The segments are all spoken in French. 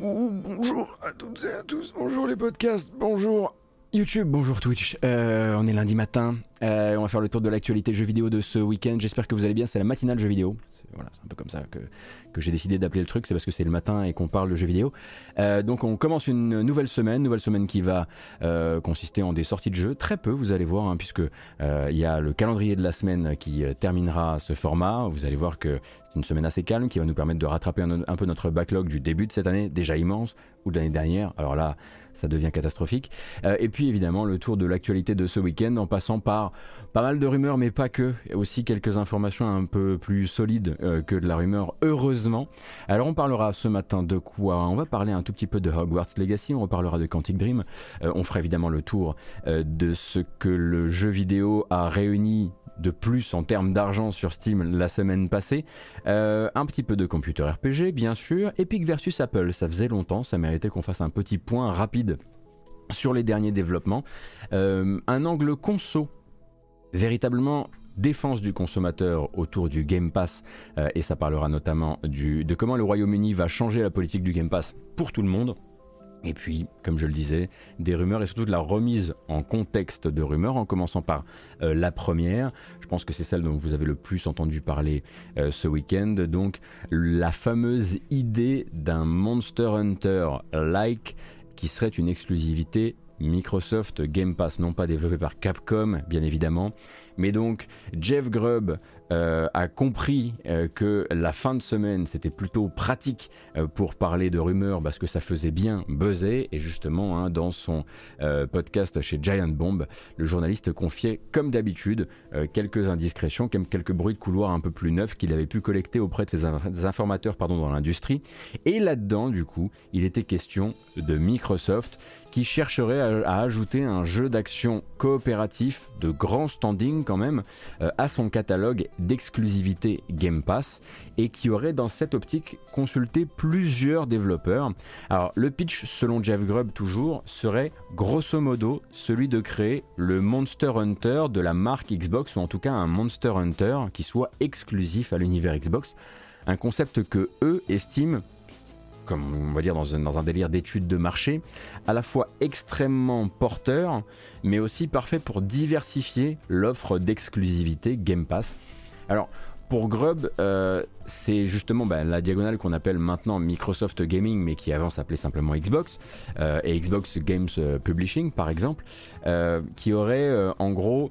bonjour à toutes et à tous, bonjour les podcasts, bonjour YouTube, bonjour Twitch. Euh, on est lundi matin, euh, on va faire le tour de l'actualité jeux vidéo de ce week-end. J'espère que vous allez bien, c'est la matinale jeux vidéo. Voilà, c'est un peu comme ça que, que j'ai décidé d'appeler le truc, c'est parce que c'est le matin et qu'on parle de jeux vidéo. Euh, donc on commence une nouvelle semaine, nouvelle semaine qui va euh, consister en des sorties de jeux, très peu vous allez voir, hein, puisque euh, il y a le calendrier de la semaine qui terminera ce format. Vous allez voir que c'est une semaine assez calme qui va nous permettre de rattraper un, un peu notre backlog du début de cette année, déjà immense, ou de l'année dernière. Alors là, ça devient catastrophique. Euh, et puis évidemment le tour de l'actualité de ce week-end en passant par pas mal de rumeurs, mais pas que, aussi quelques informations un peu plus solides euh, que de la rumeur, heureusement. Alors on parlera ce matin de quoi? On va parler un tout petit peu de Hogwarts Legacy, on reparlera de Quantic Dream, Euh, on fera évidemment le tour de ce que le jeu vidéo a réuni de plus en termes d'argent sur Steam la semaine passée. Euh, un petit peu de computer RPG, bien sûr. Epic versus Apple, ça faisait longtemps, ça méritait qu'on fasse un petit point rapide sur les derniers développements. Euh, un angle conso, véritablement défense du consommateur autour du Game Pass, euh, et ça parlera notamment de comment le Royaume-Uni va changer la politique du Game Pass pour tout le monde. Et puis, comme je le disais, des rumeurs et surtout de la remise en contexte de rumeurs, en commençant par euh, la première. Je pense que c'est celle dont vous avez le plus entendu parler euh, ce week-end. Donc, la fameuse idée d'un Monster Hunter-like qui serait une exclusivité Microsoft Game Pass, non pas développé par Capcom, bien évidemment. Mais donc, Jeff Grubb euh, a compris euh, que la fin de semaine c'était plutôt pratique euh, pour parler de rumeurs parce que ça faisait bien buzzer. Et justement hein, dans son podcast chez Giant Bomb le journaliste confiait comme d'habitude quelques indiscrétions quelques bruits de couloir un peu plus neufs qu'il avait pu collecter auprès de ses informateurs pardon, dans l'industrie. Et là-dedans du coup il était question de Microsoft qui chercherait à, ajouter un jeu d'action coopératif de grand standing quand même euh, à son catalogue d'exclusivité Game Pass et qui aurait dans cette optique consulté plusieurs développeurs. Alors le pitch selon Jeff Grubb toujours serait grosso modo celui de créer le Monster Hunter de la marque Xbox ou en tout cas un Monster Hunter qui soit exclusif à l'univers Xbox. Un concept que eux estiment comme on va dire dans un, délire d'études de marché, à la fois extrêmement porteur, mais aussi parfait pour diversifier l'offre d'exclusivité Game Pass. Alors, pour Grub, euh, c'est justement bah, la diagonale qu'on appelle maintenant Microsoft Gaming, mais qui avant s'appelait simplement Xbox, euh, et Xbox Games euh, Publishing par exemple, qui aurait en gros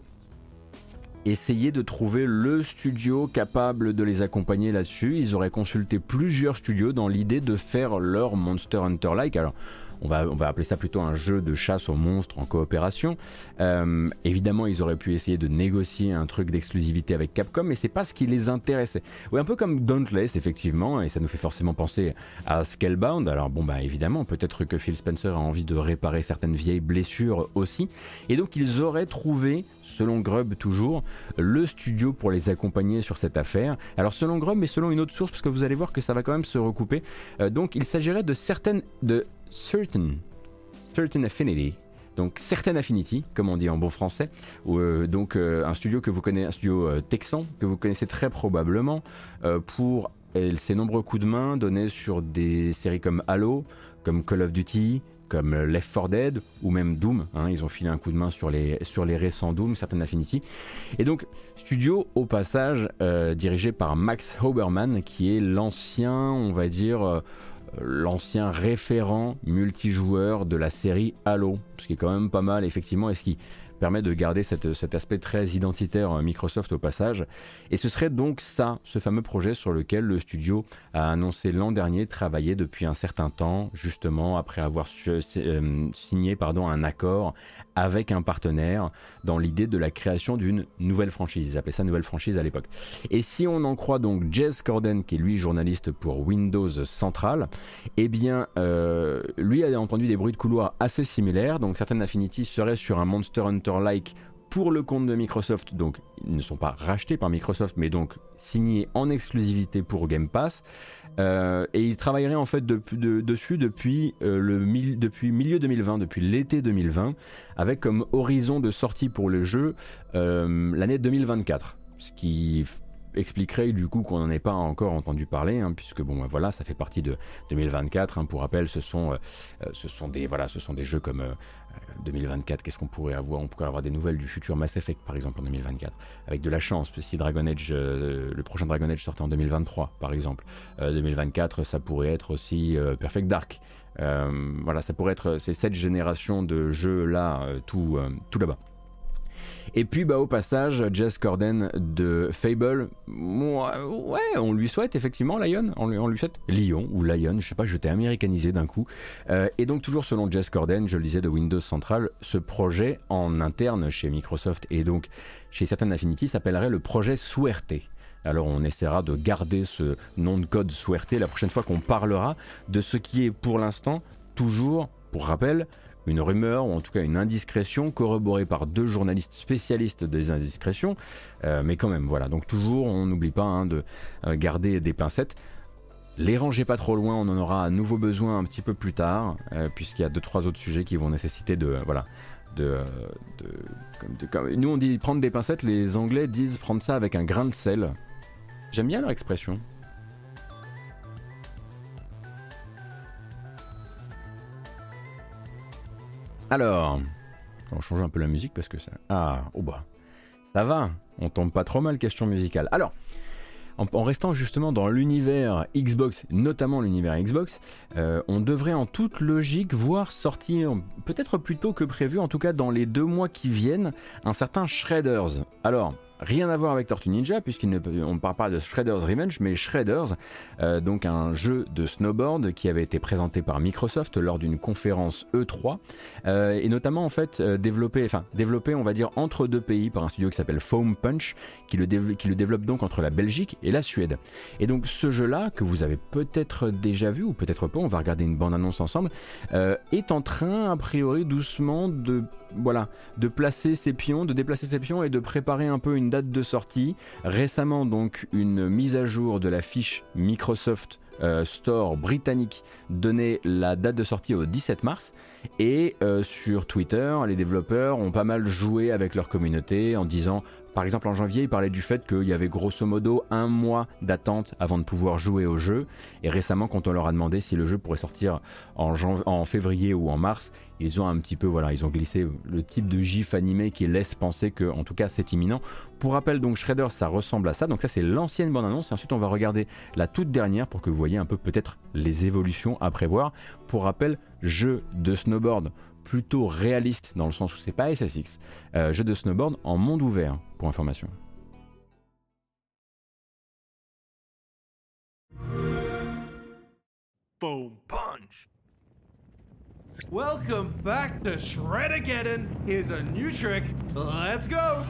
essayé de trouver le studio capable de les accompagner là-dessus. Ils auraient consulté plusieurs studios dans l'idée de faire leur Monster Hunter-like. Alors, on va, on va appeler ça plutôt un jeu de chasse aux monstres en coopération. Euh, évidemment, ils auraient pu essayer de négocier un truc d'exclusivité avec Capcom, mais c'est pas ce qui les intéressait. Oui, un peu comme Dauntless, effectivement, et ça nous fait forcément penser à Scalebound. Alors bon, bah évidemment, peut-être que Phil Spencer a envie de réparer certaines vieilles blessures aussi, et donc ils auraient trouvé, selon Grubb toujours, le studio pour les accompagner sur cette affaire. Alors selon Grubb, mais selon une autre source, parce que vous allez voir que ça va quand même se recouper. Euh, donc il s'agirait de certaines, de certain, certain affinity. Donc Certain Affinity, comme on dit en bon français, euh, donc euh, un studio que vous connaissez, un studio texan que vous connaissez très probablement pour ses nombreux coups de main donnés sur des séries comme Halo, comme Call of Duty, comme euh, Left 4 Dead ou même Doom. hein, ils ont filé un coup de main sur les, sur les récents Doom, Certain Affinity. Et donc studio au passage euh, dirigé par Max Hoberman, qui est l'ancien, on va dire. euh, l'ancien référent multijoueur de la série Halo, ce qui est quand même pas mal effectivement et ce qui permet de garder cet aspect très identitaire euh, Microsoft au passage. Et ce serait donc ça, ce fameux projet sur lequel le studio a annoncé l'an dernier travailler depuis un certain temps, justement après avoir euh, signé un accord avec un partenaire dans l'idée de la création d'une nouvelle franchise. Ils appelaient ça nouvelle franchise à l'époque. Et si on en croit donc Jez Corden, qui est lui journaliste pour Windows Central, eh bien, euh, lui a entendu des bruits de couloir assez similaires. Donc, certaines Affinity seraient sur un Monster Hunter-like pour le compte de Microsoft. Donc, ils ne sont pas rachetés par Microsoft, mais donc signés en exclusivité pour Game Pass. Euh, et il travaillerait en fait de- de- dessus depuis, euh, le depuis milieu 2020, depuis l'été 2020, avec comme horizon de sortie pour le jeu euh, l'année 2024. Ce qui expliquerait du coup qu'on n'en ait pas encore entendu parler, hein, puisque bon, bah, voilà, ça fait partie de 2024. Hein. pour rappel, ce sont, euh, euh, ce sont des, voilà, ce sont des jeux comme 2024. Qu'est-ce qu'on pourrait avoir? On pourrait avoir des nouvelles du futur Mass Effect, par exemple, en 2024, avec de la chance. Si Dragon Age, le prochain Dragon Age sortait en 2023, par exemple, 2024, ça pourrait être aussi Perfect Dark. voilà, ça pourrait être ces cette génération de jeux là, tout, tout là-bas. Et puis bah, au passage, Jess Corden de Fable, ouais, on lui souhaite effectivement Lion, on lui, souhaite Lyon ou Lion, je sais pas, je t'ai américanisé d'un coup. Euh, et donc toujours selon Jess Corden, je le disais de Windows Central, ce projet en interne chez Microsoft et donc chez Certain Affinity s'appellerait le projet Suerte. Alors on essaiera de garder ce nom de code Suerte la prochaine fois qu'on parlera de ce qui est pour l'instant toujours, pour rappel, une rumeur ou en tout cas une indiscrétion corroborée par deux journalistes spécialistes des indiscrétions. Euh, mais quand même, voilà. Donc toujours, on n'oublie pas hein, de euh, garder des pincettes. Les rangez pas trop loin, on en aura à nouveau besoin un petit peu plus tard, euh, puisqu'il y a deux trois autres sujets qui vont nécessiter de voilà de, nous on dit prendre des pincettes, les Anglais disent prendre ça avec un grain de sel. J'aime bien leur expression. Alors, on va changer un peu la musique parce que ça. Ah, oh bah, ça va, on tombe pas trop mal, question musicale. Alors, en, restant justement dans l'univers Xbox, notamment l'univers Xbox, euh, on devrait en toute logique voir sortir, peut-être plus tôt que prévu, en tout cas dans les deux mois qui viennent, un certain Shredders. Alors, Rien à voir avec Tortue Ninja, puisqu'on ne parle pas de Shredder's Revenge, mais Shredders, euh, donc un jeu de snowboard qui avait été présenté par Microsoft lors d'une conférence E3, euh, et notamment en fait euh, développé, enfin développé on va dire entre deux pays par un studio qui s'appelle Foam Punch, qui le, qui le développe donc entre la Belgique et la Suède. Et donc ce jeu-là, que vous avez peut-être déjà vu, ou peut-être pas, on va regarder une bande-annonce ensemble, est en train a priori doucement de voilà, de placer ses pions, de déplacer ses pions et de préparer un peu une date de sortie. Récemment donc une mise à jour de la fiche Microsoft euh, Store britannique donnait la date de sortie au 17 mars et euh, sur Twitter les développeurs ont pas mal joué avec leur communauté en disant par exemple, en janvier, il parlait du fait qu'il y avait grosso modo un mois d'attente avant de pouvoir jouer au jeu. Et récemment, quand on leur a demandé si le jeu pourrait sortir en, février ou en mars, ils ont un petit peu, voilà, ils ont glissé le type de gif animé qui laisse penser que, en tout cas, c'est imminent. Pour rappel, donc Shredder, ça ressemble à ça. Donc ça, c'est l'ancienne bande-annonce. Ensuite, on va regarder la toute dernière pour que vous voyez un peu peut-être les évolutions à prévoir. Pour rappel, jeu de snowboard plutôt réaliste dans le sens où c'est pas SSX. Euh, jeu de snowboard en monde ouvert, pour information. Boom punch. Welcome back to Shredageddon. Here's a new trick. Let's go.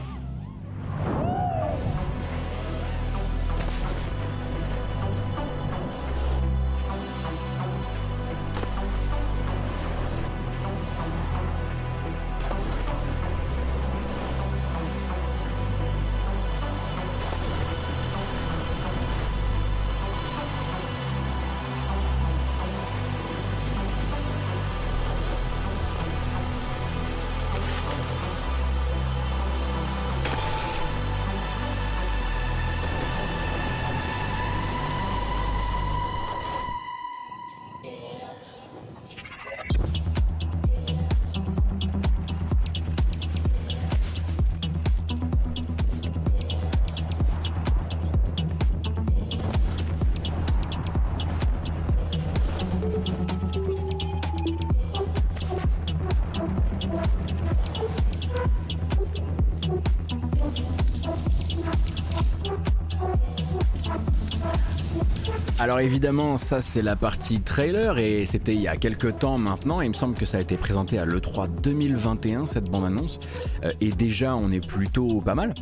Alors évidemment, ça c'est la partie trailer et c'était il y a quelques temps maintenant. Il me semble que ça a été présenté à l'E3 2021, cette bande-annonce. Euh, et déjà, on est plutôt pas mal.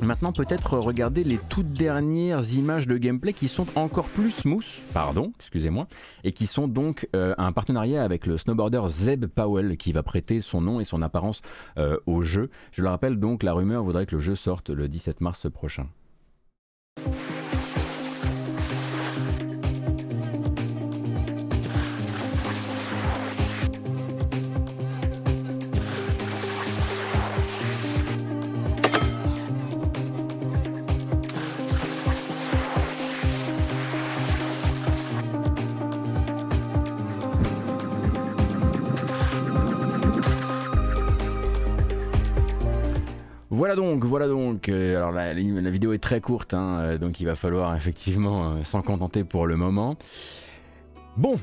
Maintenant, peut-être regarder les toutes dernières images de gameplay qui sont encore plus smooth, pardon, excusez-moi, et qui sont donc euh, un partenariat avec le snowboarder Zeb Powell qui va prêter son nom et son apparence euh, au jeu. Je le rappelle donc, la rumeur voudrait que le jeu sorte le 17 mars prochain. Voilà donc, voilà donc. Euh, alors la, vidéo est très courte, hein, euh, donc il va falloir effectivement s'en contenter pour le moment. Bon,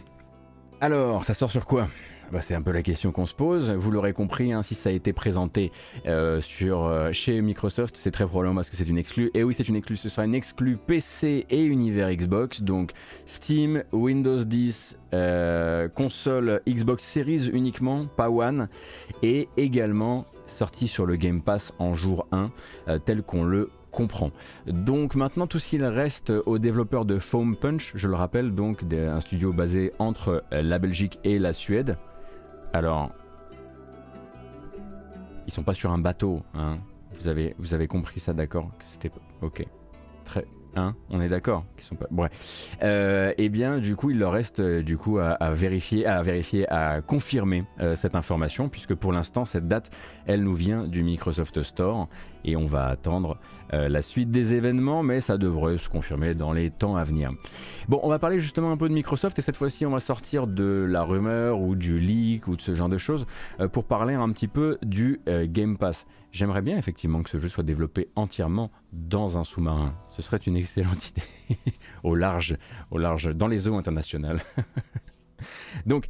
alors ça sort sur quoi? Bah, c'est un peu la question qu'on se pose. Vous l'aurez compris, hein, si ça a été présenté euh, euh, chez Microsoft, c'est très probablement parce que c'est une exclue. Et oui, c'est une exclue. Ce sera une exclue PC et univers Xbox. Donc Steam, Windows 10, euh, console Xbox Series uniquement, pas One. Et également sorti sur le Game Pass en jour 1, tel qu'on le comprend. Donc maintenant tout ce qu'il reste aux développeurs de Foam Punch, je le rappelle donc un studio basé entre la Belgique et la Suède, alors, ils sont pas sur un bateau, hein. Vous avez, vous avez compris ça, d'accord? C'était ok. Très, hein On est d'accord qu'ils sont pas. Bref. Euh, eh bien, du coup, il leur reste euh, du coup à, vérifier, à vérifier, à confirmer euh, cette information, puisque pour l'instant, cette date, elle nous vient du Microsoft Store et on va attendre euh, la suite des événements, mais ça devrait se confirmer dans les temps à venir. Bon, on va parler justement un peu de Microsoft et cette fois-ci on va sortir de la rumeur ou du leak ou de ce genre de choses euh, pour parler un petit peu du euh, Game Pass. J'aimerais bien effectivement que ce jeu soit développé entièrement dans un sous-marin. Ce serait une excellente idée au large, au large, dans les eaux internationales. Donc,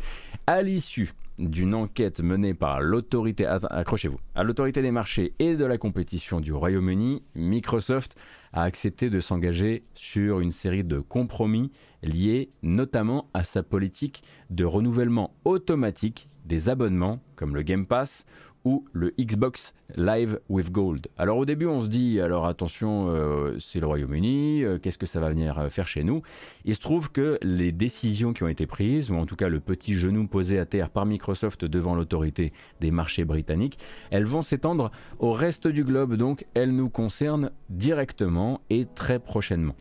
à l'issue d'une enquête menée par l'autorité, à l'autorité des marchés et de la compétition du Royaume-Uni, Microsoft a accepté de s'engager sur une série de compromis liés notamment à sa politique de renouvellement automatique des abonnements comme le Game Pass ou le Xbox Live with Gold. Alors au début on se dit alors attention euh, c'est le Royaume-Uni, euh, qu'est-ce que ça va venir euh, faire chez nous? Il se trouve que les décisions qui ont été prises, ou en tout cas le petit genou posé à terre par Microsoft devant l'autorité des marchés britanniques, elles vont s'étendre au reste du globe, donc elles nous concernent directement et très prochainement.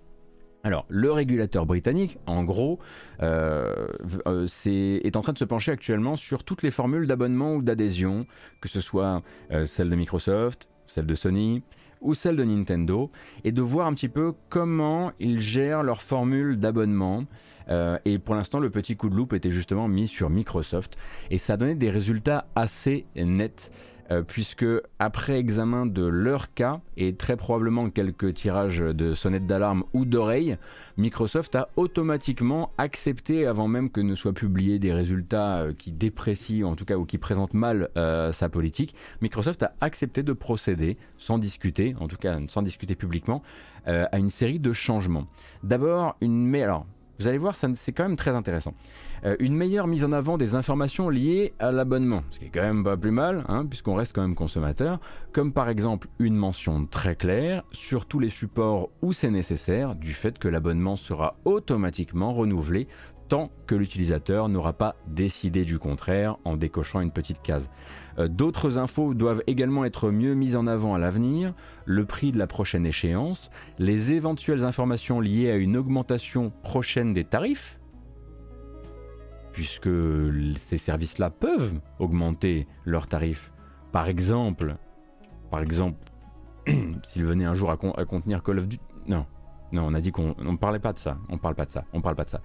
Alors, le régulateur britannique, en gros, euh, euh, est, en train de se pencher actuellement sur toutes les formules d'abonnement ou d'adhésion, que ce soit euh, celle de Microsoft, celle de Sony ou celle de Nintendo, et de voir un petit peu comment ils gèrent leurs formules d'abonnement. et pour l'instant, le petit coup de loupe était justement mis sur Microsoft, et ça a donné des résultats assez nets. Euh, puisque après examen de leur cas et très probablement quelques tirages de sonnettes d'alarme ou d'oreilles, Microsoft a automatiquement accepté, avant même que ne soient publiés des résultats euh, qui déprécient, en tout cas ou qui présentent mal euh, sa politique, Microsoft a accepté de procéder, sans discuter, en tout cas sans discuter publiquement, à une série de changements. D'abord, une... Mais vous allez voir, c'est quand même très intéressant. Euh, une meilleure mise en avant des informations liées à l'abonnement, ce qui est quand même pas plus mal, hein, puisqu'on reste quand même consommateur, comme par exemple une mention très claire sur tous les supports où c'est nécessaire du fait que l'abonnement sera automatiquement renouvelé tant que l'utilisateur n'aura pas décidé du contraire en décochant une petite case. Euh, d'autres infos doivent également être mieux mises en avant à l'avenir, le prix de la prochaine échéance, les éventuelles informations liées à une augmentation prochaine des tarifs, puisque ces services-là peuvent augmenter leurs tarifs. Par exemple, par exemple, s'ils venaient un jour à, contenir Call of Duty, non, non, on a dit qu'on ne parlait pas de ça. On parle pas de ça. On parle pas de ça.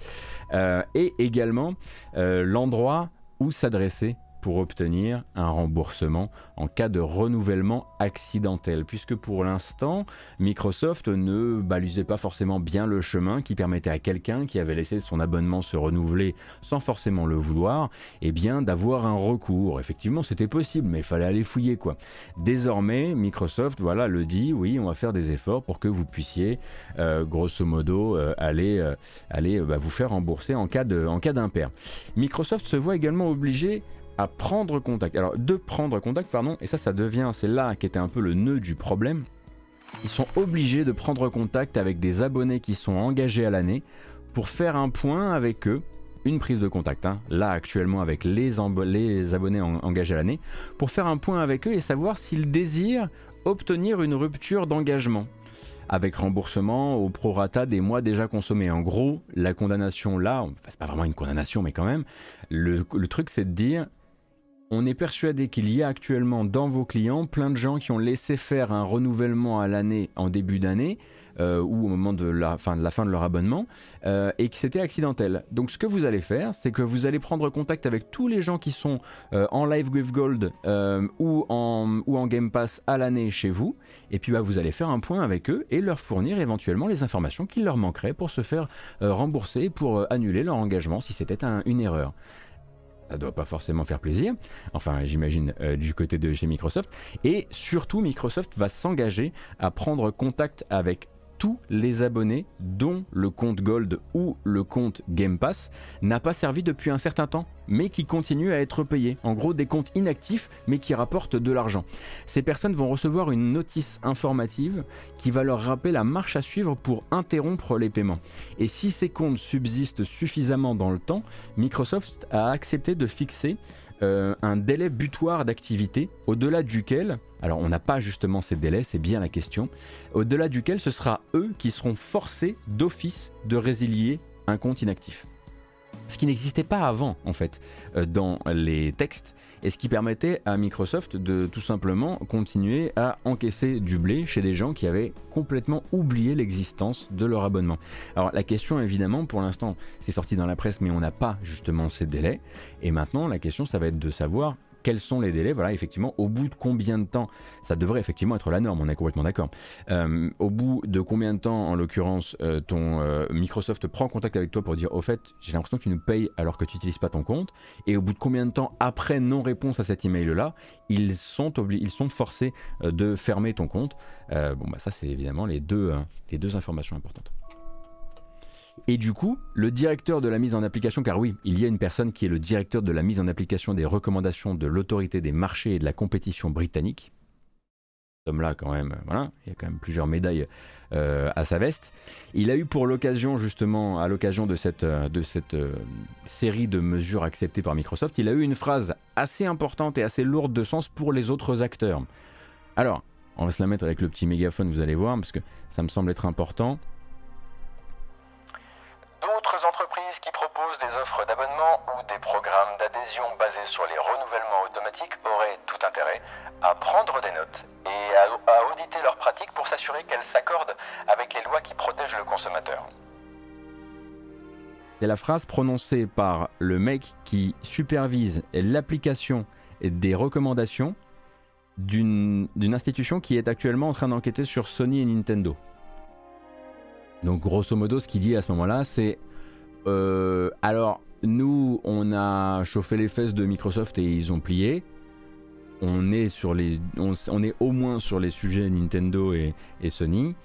Euh, et également euh, l'endroit où s'adresser pour obtenir un remboursement en cas de renouvellement accidentel, puisque pour l'instant, Microsoft ne balisait pas forcément bien le chemin qui permettait à quelqu'un qui avait laissé son abonnement se renouveler sans forcément le vouloir, et eh bien d'avoir un recours. Effectivement, c'était possible, mais il fallait aller fouiller quoi. Désormais, Microsoft, voilà, le dit, oui, on va faire des efforts pour que vous puissiez, euh, grosso modo, euh, aller, euh, aller bah, vous faire rembourser en cas en cas d'impair. Microsoft se voit également obligé à prendre contact. Alors de prendre contact, pardon, et ça ça devient, c'est là qui était un peu le nœud du problème. Ils sont obligés de prendre contact avec des abonnés qui sont engagés à l'année pour faire un point avec eux, une prise de contact, hein, là actuellement avec les, les abonnés engagés à l'année, pour faire un point avec eux et savoir s'ils désirent obtenir une rupture d'engagement avec remboursement au prorata des mois déjà consommés. En gros, la condamnation là, c'est pas vraiment une condamnation, mais quand même, le truc c'est de dire on est persuadé qu'il y a actuellement dans vos clients plein de gens qui ont laissé faire un renouvellement à l'année en début d'année euh, ou au moment de la fin de, leur abonnement, euh, et que c'était accidentel. Donc ce que vous allez faire, c'est que vous allez prendre contact avec tous les gens qui sont euh, en Live with Gold ou, en, ou en Game Pass à l'année chez vous, et puis bah, vous allez faire un point avec eux et leur fournir éventuellement les informations qui leur manqueraient pour se faire rembourser, pour annuler leur engagement si c'était une erreur ça doit pas forcément faire plaisir, enfin j'imagine du côté de chez Microsoft, et surtout Microsoft va s'engager à prendre contact avec tous les abonnés dont le compte Gold ou le compte Game Pass n'a pas servi depuis un certain temps, mais qui continue à être payé. En gros, des comptes inactifs, mais qui rapportent de l'argent. Ces personnes vont recevoir une notice informative qui va leur rappeler la marche à suivre pour interrompre les paiements. Et si ces comptes subsistent suffisamment dans le temps, Microsoft a accepté de fixer euh, un délai butoir d'activité au-delà duquel, alors on n'a pas justement ces délais, c'est bien la question, au-delà duquel ce sera eux qui seront forcés d'office de résilier un compte inactif ce qui n'existait pas avant en fait euh, dans les textes et ce qui permettait à Microsoft de tout simplement continuer à encaisser du blé chez des gens qui avaient complètement oublié l'existence de leur abonnement. Alors la question évidemment pour l'instant c'est sorti dans la presse mais on n'a pas justement ces délais et maintenant la question ça va être de savoir quels sont les délais Voilà, effectivement, au bout de combien de temps Ça devrait effectivement être la norme, on est complètement d'accord. Euh, au bout de combien de temps, en l'occurrence, euh, ton euh, Microsoft prend contact avec toi pour dire au fait, j'ai l'impression que tu nous payes alors que tu n'utilises pas ton compte. Et au bout de combien de temps après non-réponse à cet email-là, ils sont, ils sont forcés de fermer ton compte. bon, bah ça, c'est évidemment les deux, les deux informations importantes. Et du coup, le directeur de la mise en application, car oui, il y a une personne qui est le directeur de la mise en application des recommandations de l'autorité des marchés et de la compétition britannique. Cet homme-là, quand même, voilà, il y a quand même plusieurs médailles euh, à sa veste. Il a eu pour l'occasion, justement, à l'occasion de cette, euh, de cette euh, série de mesures acceptées par Microsoft, il a eu une phrase assez importante et assez lourde de sens pour les autres acteurs. Alors, on va se la mettre avec le petit mégaphone, vous allez voir, parce que ça me semble être important. D'autres entreprises qui proposent des offres d'abonnement ou des programmes d'adhésion basés sur les renouvellements automatiques auraient tout intérêt à prendre des notes et à, auditer leurs pratiques pour s'assurer qu'elles s'accordent avec les lois qui protègent le consommateur. C'est la phrase prononcée par le mec qui supervise l'application des recommandations d'une institution qui est actuellement en train d'enquêter sur Sony et Nintendo. Donc grosso modo, ce qu'il dit à ce moment-là, c'est euh, alors nous, on a chauffé les fesses de Microsoft et ils ont plié. On est sur les, on, est au moins sur les sujets Nintendo et, Sony.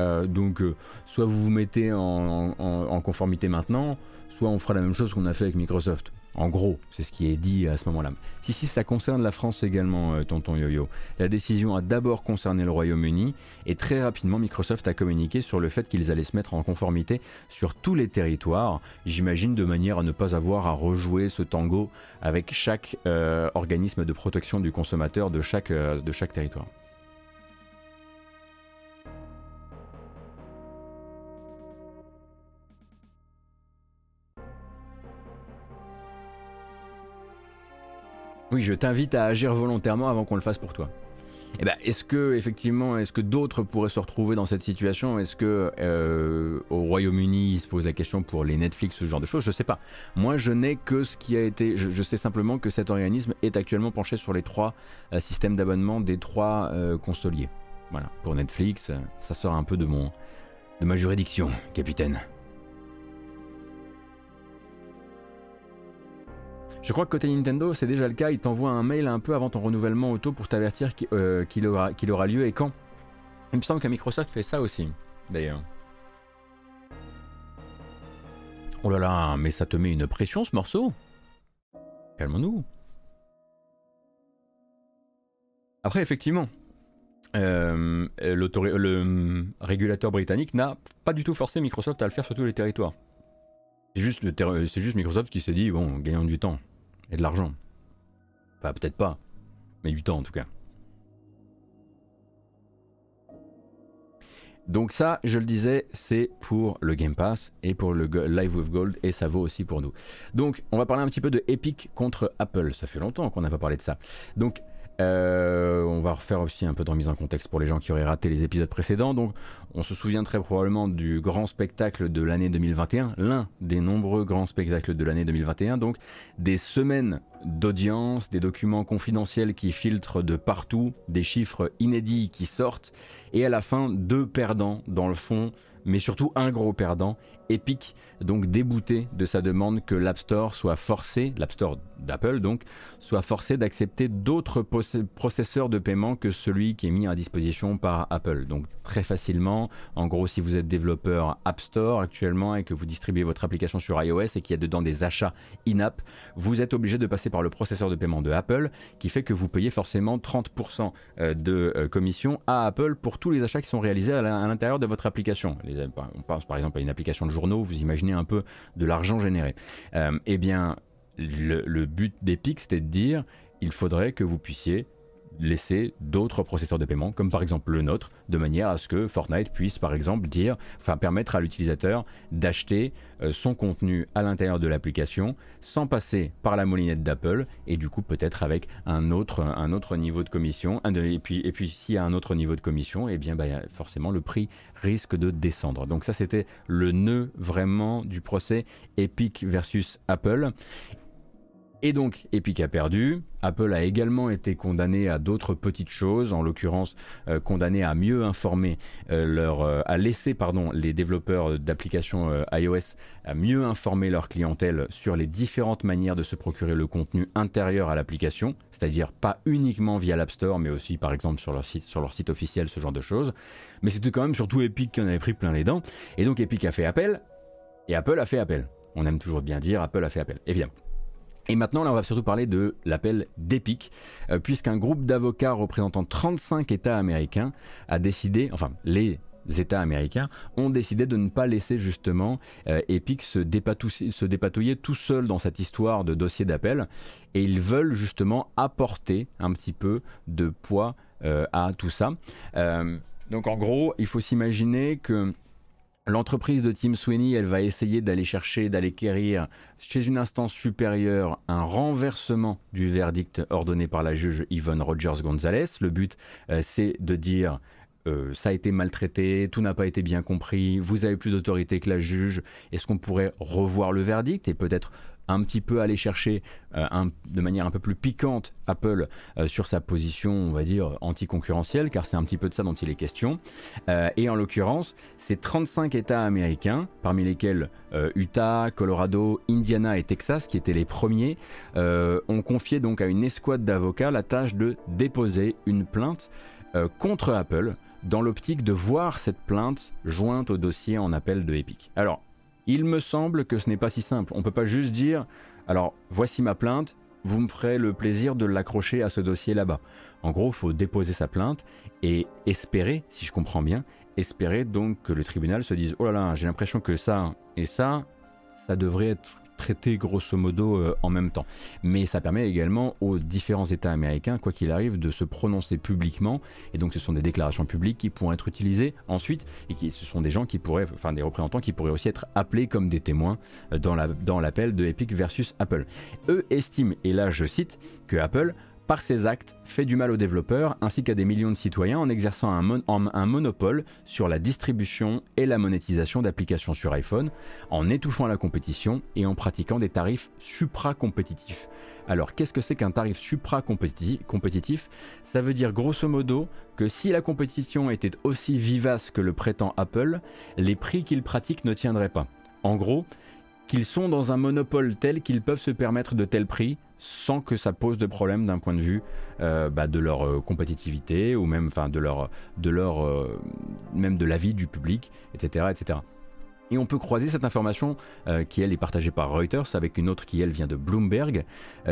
Euh, donc, euh, soit vous vous mettez en conformité maintenant, soit on fera la même chose qu'on a fait avec Microsoft. En gros, c'est ce qui est dit à ce moment-là. Si, si, ça concerne la France également, euh, tonton Yo-Yo. La décision a d'abord concerné le Royaume-Uni et très rapidement, Microsoft a communiqué sur le fait qu'ils allaient se mettre en conformité sur tous les territoires. J'imagine de manière à ne pas avoir à rejouer ce tango avec chaque euh, organisme de protection du consommateur de chaque, euh, de chaque territoire. Oui, je t'invite à agir volontairement avant qu'on le fasse pour toi. Eh ben, est-ce que effectivement, est-ce que d'autres pourraient se retrouver dans cette situation? Est-ce que euh, au Royaume-Uni, ils se posent la question pour les Netflix, ce genre de choses? Je sais pas. Moi, je n'ai que ce qui a été. Je, sais simplement que cet organisme est actuellement penché sur les trois euh, systèmes d'abonnement des trois euh, consoliers. Voilà. Pour Netflix, ça sort un peu de mon de ma juridiction, capitaine. Je crois que côté Nintendo, c'est déjà le cas. Il t'envoie un mail un peu avant ton renouvellement auto pour t'avertir euh, qu'il aura, lieu et quand. Il me semble que Microsoft fait ça aussi, d'ailleurs. Oh là là, mais ça te met une pression ce morceau. Calmons-nous. Après, effectivement, euh, le hum, régulateur britannique n'a pas du tout forcé Microsoft à le faire sur tous les territoires. C'est juste, juste Microsoft qui s'est dit, bon, gagnons du temps de l'argent. Enfin, peut-être pas, mais du temps en tout cas. Donc ça, je le disais, c'est pour le Game Pass et pour le Live with Gold et ça vaut aussi pour nous. Donc on va parler un petit peu de Epic contre Apple. Ça fait longtemps qu'on n'a pas parlé de ça. Donc euh, on va refaire aussi un peu de remise en contexte pour les gens qui auraient raté les épisodes précédents. Donc, on se souvient très probablement du grand spectacle de l'année 2021, l'un des nombreux grands spectacles de l'année 2021. Donc, des semaines d'audience, des documents confidentiels qui filtrent de partout, des chiffres inédits qui sortent, et à la fin, deux perdants dans le fond, mais surtout un gros perdant Epic donc débouté de sa demande que l'App Store soit forcé, l'App Store d'Apple donc, soit forcé d'accepter d'autres processeurs de paiement que celui qui est mis à disposition par Apple. Donc très facilement, en gros si vous êtes développeur App Store actuellement et que vous distribuez votre application sur iOS et qu'il y a dedans des achats in-app, vous êtes obligé de passer par le processeur de paiement de Apple qui fait que vous payez forcément 30% euh, de euh, commission à Apple pour tous les achats qui sont réalisés à l'intérieur de votre application. On pense par exemple à une application de journaux, vous imaginez un peu de l'argent généré. Euh, eh bien, le, le but d'Epic, c'était de dire, il faudrait que vous puissiez laisser d'autres processeurs de paiement, comme par exemple le nôtre, de manière à ce que Fortnite puisse par exemple dire, permettre à l'utilisateur d'acheter euh, son contenu à l'intérieur de l'application sans passer par la molinette d'Apple et du coup peut-être avec un autre, un autre niveau de commission. et puis, et puis s'il y a un autre niveau de commission, et eh bien bah, forcément le prix risque de descendre. Donc ça c'était le nœud vraiment du procès Epic versus Apple. Et donc Epic a perdu. Apple a également été condamné à d'autres petites choses, en l'occurrence euh, condamné à mieux informer euh, leur, euh, à laisser pardon les développeurs d'applications iOS à mieux informer leur clientèle sur les différentes manières de se procurer le contenu intérieur à l'application, c'est-à-dire pas uniquement via l'App Store, mais aussi par exemple sur leur site, sur leur site officiel, ce genre de choses. Mais c'était quand même surtout Epic qui en avait pris plein les dents. Et donc Epic a fait appel, et Apple a fait appel. On aime toujours bien dire Apple a fait appel, évidemment. Et maintenant, là, on va surtout parler de l'appel d'Epic, euh, puisqu'un groupe d'avocats représentant 35 États américains a décidé, enfin, les États américains ont décidé de ne pas laisser justement euh, Epic se, dépatouiller tout seul dans cette histoire de dossier d'appel, et ils veulent justement apporter un petit peu de poids euh, à tout ça. donc en gros, il faut s'imaginer que L'entreprise de Tim Sweeney, elle va essayer d'aller chercher, d'aller quérir chez une instance supérieure un renversement du verdict ordonné par la juge Yvonne Rogers Gonzalez. Le but, euh, c'est de dire euh, ça a été maltraité, tout n'a pas été bien compris, vous avez plus d'autorité que la juge, est-ce qu'on pourrait revoir le verdict et peut-être un petit peu aller chercher euh, de manière un peu plus piquante Apple euh, sur sa position, on va dire, anticoncurrentielle, car c'est un petit peu de ça dont il est question. Euh, et en l'occurrence, ces 35 États américains, parmi lesquels Utah, Colorado, Indiana et Texas, qui étaient les premiers, ont confié donc à une escouade d'avocats la tâche de déposer une plainte contre Apple dans l'optique de voir cette plainte jointe au dossier en appel de Epic. Alors, il me semble que ce n'est pas si simple. On ne peut pas juste dire alors voici ma plainte, vous me ferez le plaisir de l'accrocher à ce dossier là-bas. En gros, il faut déposer sa plainte et espérer, si je comprends bien, espérer donc que le tribunal se dise oh là là, j'ai l'impression que ça et ça, ça devrait être traité grosso modo euh, en même temps. Mais ça permet également aux différents États américains, quoi qu'il arrive, de se prononcer publiquement. Et donc ce sont des déclarations publiques qui pourront être utilisées ensuite et qui ce sont des gens qui pourraient, enfin des représentants qui pourraient aussi être appelés comme des témoins euh, dans l'appel dans de Epic versus Apple. Eux estiment, et là je cite, que Apple par ses actes, fait du mal aux développeurs ainsi qu'à des millions de citoyens en exerçant un, monopole sur la distribution et la monétisation d'applications sur iPhone, en étouffant la compétition et en pratiquant des tarifs supra-compétitifs. Alors qu'est-ce que c'est qu'un tarif supra-compétitif Ça veut dire grosso modo que si la compétition était aussi vivace que le prétend Apple, les prix qu'ils pratiquent ne tiendraient pas. En gros, qu'ils sont dans un monopole tel qu'ils peuvent se permettre de tels prix sans que ça pose de problème d'un point de vue euh, bah, de leur euh, compétitivité ou même de leur euh, de l'avis du public etc etc et on peut croiser cette information qui elle est partagée par Reuters avec une autre qui elle vient de Bloomberg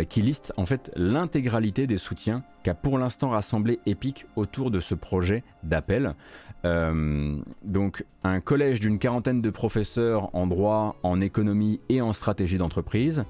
qui liste en fait l'intégralité des soutiens qu'a pour l'instant rassemblé Epic autour de ce projet d'appel. donc un collège d'une quarantaine de professeurs en droit, en économie et en stratégie d'entreprise,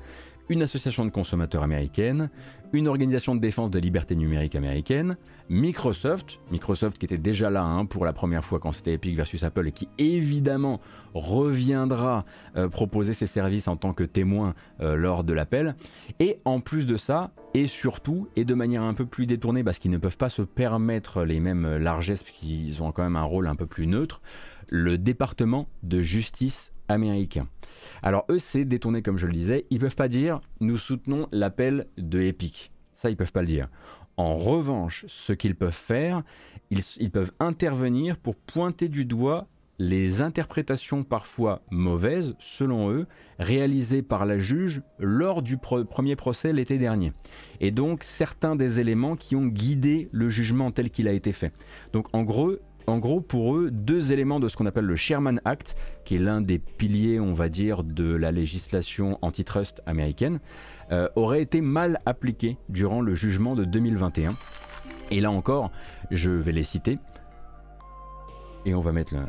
une association de consommateurs américaine, une organisation de défense des libertés numériques américaine, Microsoft, Microsoft qui était déjà là hein, pour la première fois quand c'était Epic versus Apple et qui évidemment reviendra euh, proposer ses services en tant que témoin euh, lors de l'appel. Et en plus de ça, et surtout, et de manière un peu plus détournée parce qu'ils ne peuvent pas se permettre les mêmes largesses puisqu'ils ont quand même un rôle un peu plus neutre, le département de justice américain. Alors eux, c'est détourné comme je le disais, ils peuvent pas dire nous soutenons l'appel de Epic. Ça, ils peuvent pas le dire. En revanche, ce qu'ils peuvent faire, ils, peuvent intervenir pour pointer du doigt les interprétations parfois mauvaises, selon eux, réalisées par la juge lors du premier procès l'été dernier. Et donc certains des éléments qui ont guidé le jugement tel qu'il a été fait. Donc en gros, en gros, pour eux, deux éléments de ce qu'on appelle le Sherman Act, qui est l'un des piliers, on va dire, de la législation antitrust américaine, euh, auraient été mal appliqués durant le jugement de 2021. Et là encore, je vais les citer. Et on va mettre le...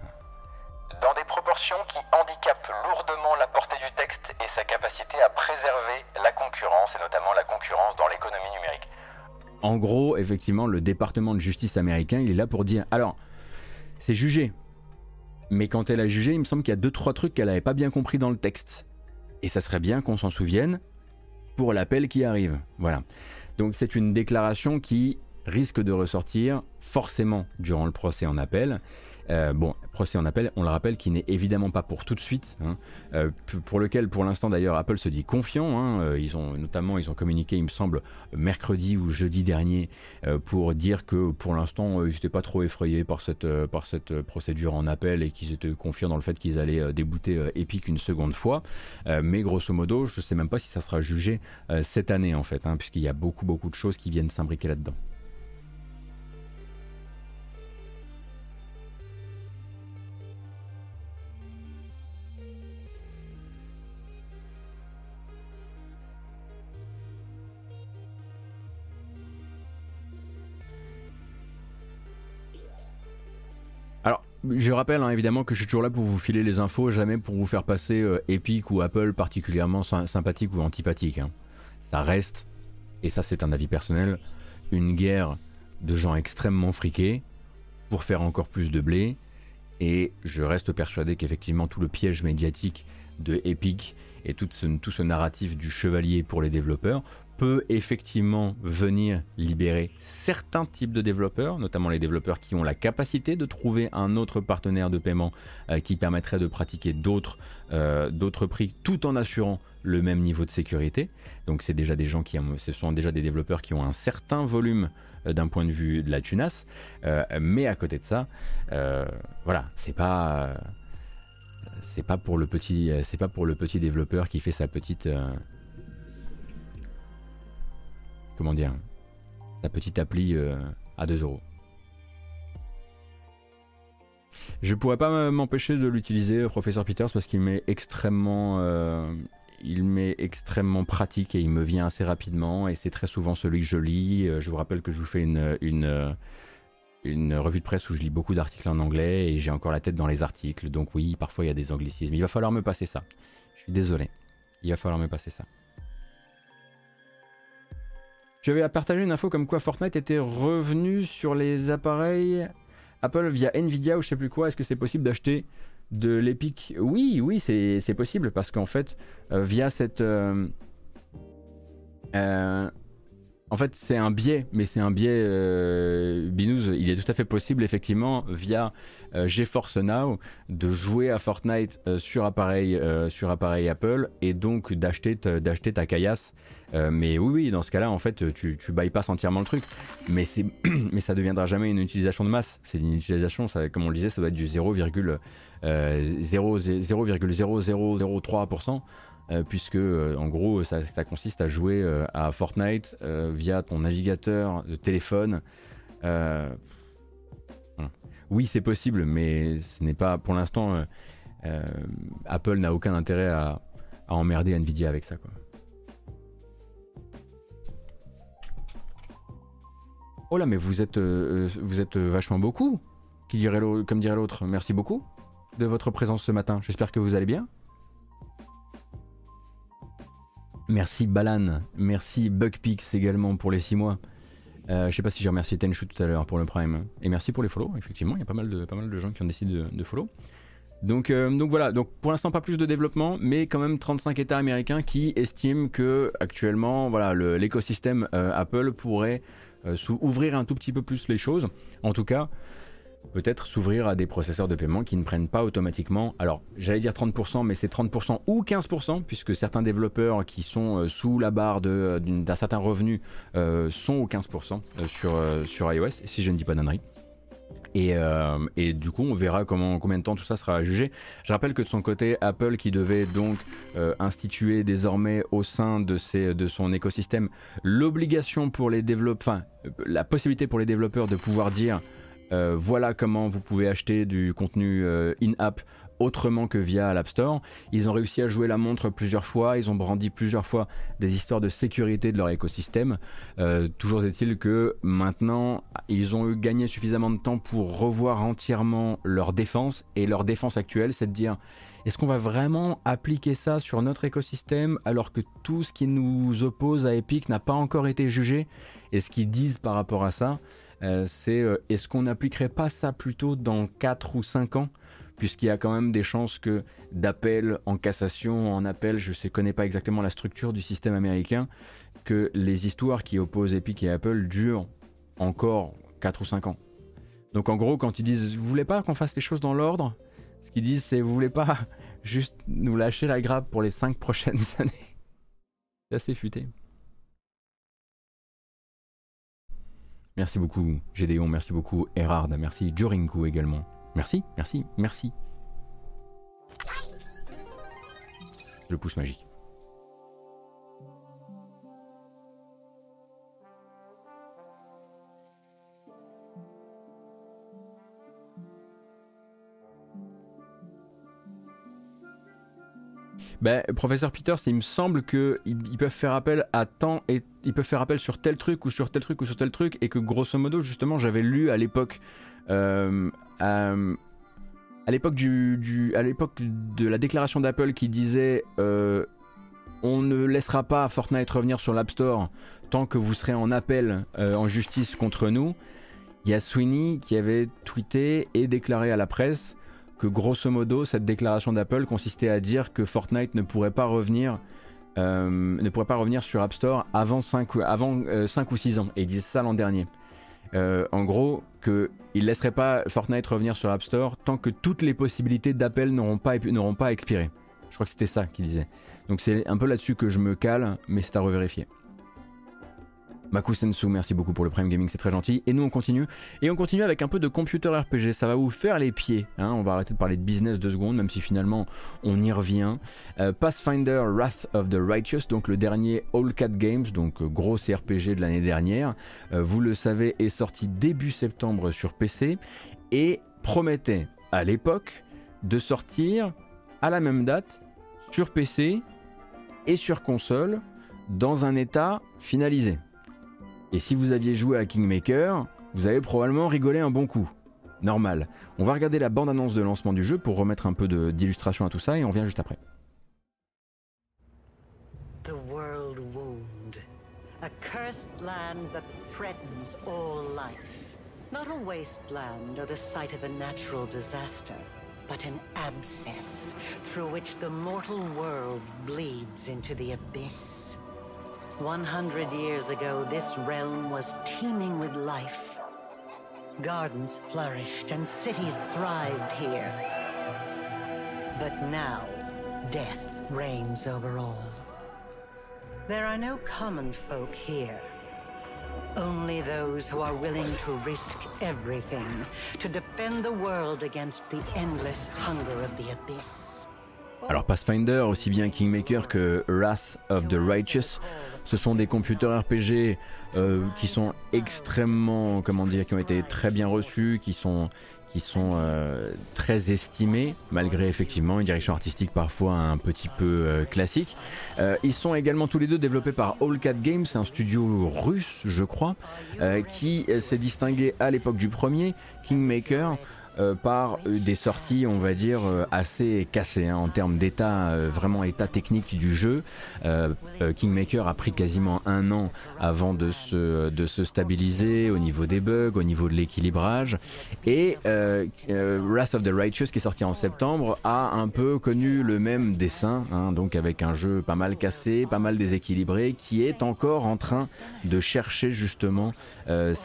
Dans des proportions qui handicapent lourdement la portée du texte et sa capacité à préserver la concurrence, et notamment la concurrence dans l'économie numérique. En gros, effectivement, le département de justice américain, il est là pour dire... Alors, c'est jugé. Mais quand elle a jugé, il me semble qu'il y a deux trois trucs qu'elle n'avait pas bien compris dans le texte. Et ça serait bien qu'on s'en souvienne pour l'appel qui arrive. Voilà. Donc c'est une déclaration qui risque de ressortir forcément durant le procès en appel. Euh, bon, procès en appel, on le rappelle, qui n'est évidemment pas pour tout de suite, hein. euh, pour lequel pour l'instant d'ailleurs Apple se dit confiant. Hein. Euh, ils ont notamment ils ont communiqué, il me semble, mercredi ou jeudi dernier pour dire que pour l'instant ils n'étaient pas trop effrayés par cette par cette procédure en appel et qu'ils étaient confiants dans le fait qu'ils allaient débouter Epic une seconde fois. mais grosso modo, je ne sais même pas si ça sera jugé cette année en fait, hein, puisqu'il y a beaucoup beaucoup de choses qui viennent s'imbriquer là-dedans. Je rappelle hein, évidemment que je suis toujours là pour vous filer les infos, jamais pour vous faire passer euh, Epic ou Apple particulièrement sympathique ou antipathique. Hein. Ça reste, et ça c'est un avis personnel, une guerre de gens extrêmement friqués pour faire encore plus de blé. Et je reste persuadé qu'effectivement tout le piège médiatique de Epic et tout tout ce narratif du chevalier pour les développeurs peut effectivement venir libérer certains types de développeurs, notamment les développeurs qui ont la capacité de trouver un autre partenaire de paiement euh, qui permettrait de pratiquer euh, d'autres prix tout en assurant le même niveau de sécurité. Donc c'est déjà des gens qui ce sont déjà des développeurs qui ont un certain volume euh, d'un point de vue de la tunasse, mais à côté de ça, voilà, c'est pas c'est pas pour le petit c'est pas pour le petit développeur qui fait sa petite comment dire, la petite appli euh, à 2 euros. Je pourrais pas m'empêcher de l'utiliser, professeur Peters, parce qu'il m'est extrêmement, euh, il m'est extrêmement pratique et il me vient assez rapidement. Et c'est très souvent celui que je lis. Euh, je vous rappelle que je vous fais une, une, une revue de presse où je lis beaucoup d'articles en anglais et j'ai encore la tête dans les articles. Donc oui, parfois il y a des anglicismes. Il va falloir me passer ça. Je suis désolé. Il va falloir me passer ça. J'avais partagé une info comme quoi Fortnite était revenu sur les appareils Apple via Nvidia ou je sais plus quoi. Est-ce que c'est possible d'acheter de l'Epic? Oui, oui, c'est possible parce qu'en fait, euh, via cette. Euh, euh, en fait, c'est un biais, mais c'est un biais euh, binous. Il est tout à fait possible, effectivement, via euh, GeForce Now, de jouer à Fortnite euh, sur, appareil, sur appareil Apple et donc d'acheter ta caillasse. mais oui, oui, dans ce cas-là, en fait, tu, tu bypasses entièrement le truc. Mais, mais ça deviendra jamais une utilisation de masse. C'est une utilisation, ça, comme on le disait, ça doit être du 0,0003%. Euh, puisque euh, en gros ça, consiste à jouer euh, à Fortnite via ton navigateur de téléphone. Oui, c'est possible, mais ce n'est pas pour l'instant. Apple n'a aucun intérêt à, emmerder Nvidia avec ça. Oh là, mais vous êtes, vous êtes vachement beaucoup, qui comme dirait l'autre. Merci beaucoup de votre présence ce matin. J'espère que vous allez bien. Merci Balan, merci Bugpix également pour les 6 mois. Euh, je sais pas si j'ai remercié Tenchu tout à l'heure pour le Prime. Et merci pour les follow, effectivement, il y a pas mal de, pas mal de gens qui ont décidé de, follow. Donc, euh, voilà, pour l'instant pas plus de développement, mais quand même 35 États américains qui estiment que actuellement l'écosystème euh, Apple pourrait ouvrir un tout petit peu plus les choses. En tout cas, peut-être s'ouvrir à des processeurs de paiement qui ne prennent pas automatiquement, alors j'allais dire 30%, mais c'est 30% ou 15%, puisque certains développeurs qui sont euh, sous la barre euh, d'un certain revenu euh, sont au 15% sur, sur iOS, si je ne dis pas d'annerie. Et, et, du coup, on verra combien de temps tout ça sera jugé. Je rappelle que de son côté, Apple, qui devait donc instituer désormais au sein de, ses, de son écosystème l'obligation pour les développeurs, enfin, la possibilité pour les développeurs de pouvoir dire euh, voilà comment vous pouvez acheter du contenu euh, in-app autrement que via l'App Store. Ils ont réussi à jouer la montre plusieurs fois, ils ont brandi plusieurs fois des histoires de sécurité de leur écosystème. Euh, toujours est-il que maintenant, ils ont eu gagné suffisamment de temps pour revoir entièrement leur défense. Et leur défense actuelle, c'est de dire, est-ce qu'on va vraiment appliquer ça sur notre écosystème alors que tout ce qui nous oppose à Epic n'a pas encore été jugé? Et ce qu'ils disent par rapport à ça, c'est euh, est-ce qu'on n'appliquerait pas ça plutôt dans 4 ou 5 ans? Puisqu'il y a quand même des chances que d'appel en cassation, en appel, je ne connais pas exactement la structure du système américain, que les histoires qui opposent Epic et Apple durent encore 4 ou 5 ans. Donc en gros, quand ils disent vous voulez pas qu'on fasse les choses dans l'ordre, ce qu'ils disent c'est vous voulez pas juste nous lâcher la grappe pour les 5 prochaines années? C'est assez futé. Merci beaucoup Gédéon, merci beaucoup Erard, merci Jorinku également. Merci, merci, merci. Le pouce magique. Ben, professeur Peters, il me semble qu'ils ils peuvent faire appel à temps et ils peuvent faire appel sur tel truc ou sur tel truc ou sur tel truc et que grosso modo, justement, j'avais lu à l'époque, euh, à, l'époque du, à l'époque de la déclaration d'Apple qui disait euh, on ne laissera pas Fortnite revenir sur l'App Store tant que vous serez en appel euh, en justice contre nous. Il y a Sweeney qui avait tweeté et déclaré à la presse grosso modo, cette déclaration d'Apple consistait à dire que Fortnite ne pourrait pas revenir, euh, ne pourrait pas revenir sur App Store avant 5, avant, 5 euh, ou 6 ans. Et ils disent ça l'an dernier. Euh, en gros, qu'ils ne laisseraient pas Fortnite revenir sur App Store tant que toutes les possibilités d'appel n'auront pas, n'auront pas expiré. Je crois que c'était ça qu'ils disaient. Donc c'est un peu là-dessus que je me cale, mais c'est à revérifier. Maku Sensu, merci beaucoup pour le Prime Gaming, c'est très gentil. Et nous on continue. Et on continue avec un peu de computer RPG, ça va vous faire les pieds. Hein. On va arrêter de parler de business deux secondes, même si finalement on y revient. Euh, Pathfinder Wrath of the Righteous, donc le dernier All Cat Games, donc euh, gros CRPG de l'année dernière. Euh, vous le savez, est sorti début septembre sur PC et promettait à l'époque de sortir à la même date sur PC et sur console dans un état finalisé. Et si vous aviez joué à Kingmaker, vous avez probablement rigolé un bon coup. Normal. On va regarder la bande-annonce de lancement du jeu pour remettre un peu d'illustration à tout ça et on vient juste après. The world wound. A cursed land that threatens all life. Not a wasteland or the site of a natural disaster, but an abscess through which the mortal world bleeds into the abyss. 100 years ago, this realm was teeming with life. Gardens flourished and cities thrived here. But now, death reigns over all. There are no common folk here. Only those who are willing to risk everything to defend the world against the endless hunger of the abyss. Alors Pathfinder, aussi bien Kingmaker que Wrath of the Righteous, Ce sont des computers RPG euh, qui sont extrêmement, comment dire, qui ont été très bien reçus, qui sont, qui sont euh, très estimés, malgré effectivement une direction artistique parfois un petit peu euh, classique. ils sont également tous les deux développés par All Cat Games, un studio russe, je crois, qui s'est distingué à l'époque du premier, Kingmaker, euh, par des sorties, on va dire, assez cassées hein, en termes d'état, vraiment état technique du jeu. Kingmaker a pris quasiment un an avant de se, de se stabiliser au niveau des bugs, au niveau de l'équilibrage. Et Wrath of the Righteous, qui est sorti en septembre, a un peu connu le même dessin, hein, donc avec un jeu pas mal cassé, pas mal déséquilibré, qui est encore en train de chercher justement euh,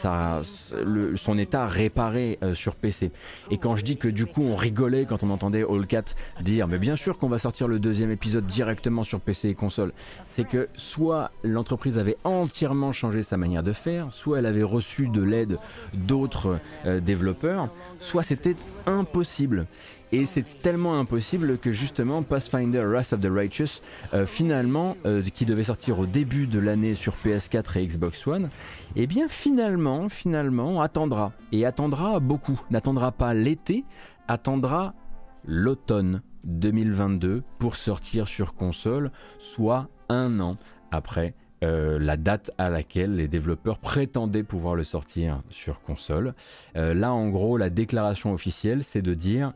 son état réparé euh, sur PC. Et quand je dis que du coup on rigolait quand on entendait Allcat dire mais bien sûr qu'on va sortir le deuxième épisode directement sur PC et console, c'est que soit l'entreprise avait entièrement changé sa manière de faire, soit elle avait reçu de l'aide d'autres euh, développeurs, soit c'était impossible. Et c'est tellement impossible que justement Pathfinder Wrath of the Righteous, euh, finalement, euh, qui devait sortir au début de l'année sur PS4 et Xbox One, eh bien finalement, finalement, attendra. Et attendra beaucoup. N'attendra pas l'été, attendra l'automne 2022 pour sortir sur console, soit un an après euh, la date à laquelle les développeurs prétendaient pouvoir le sortir sur console. là, en gros, la déclaration officielle, c'est de dire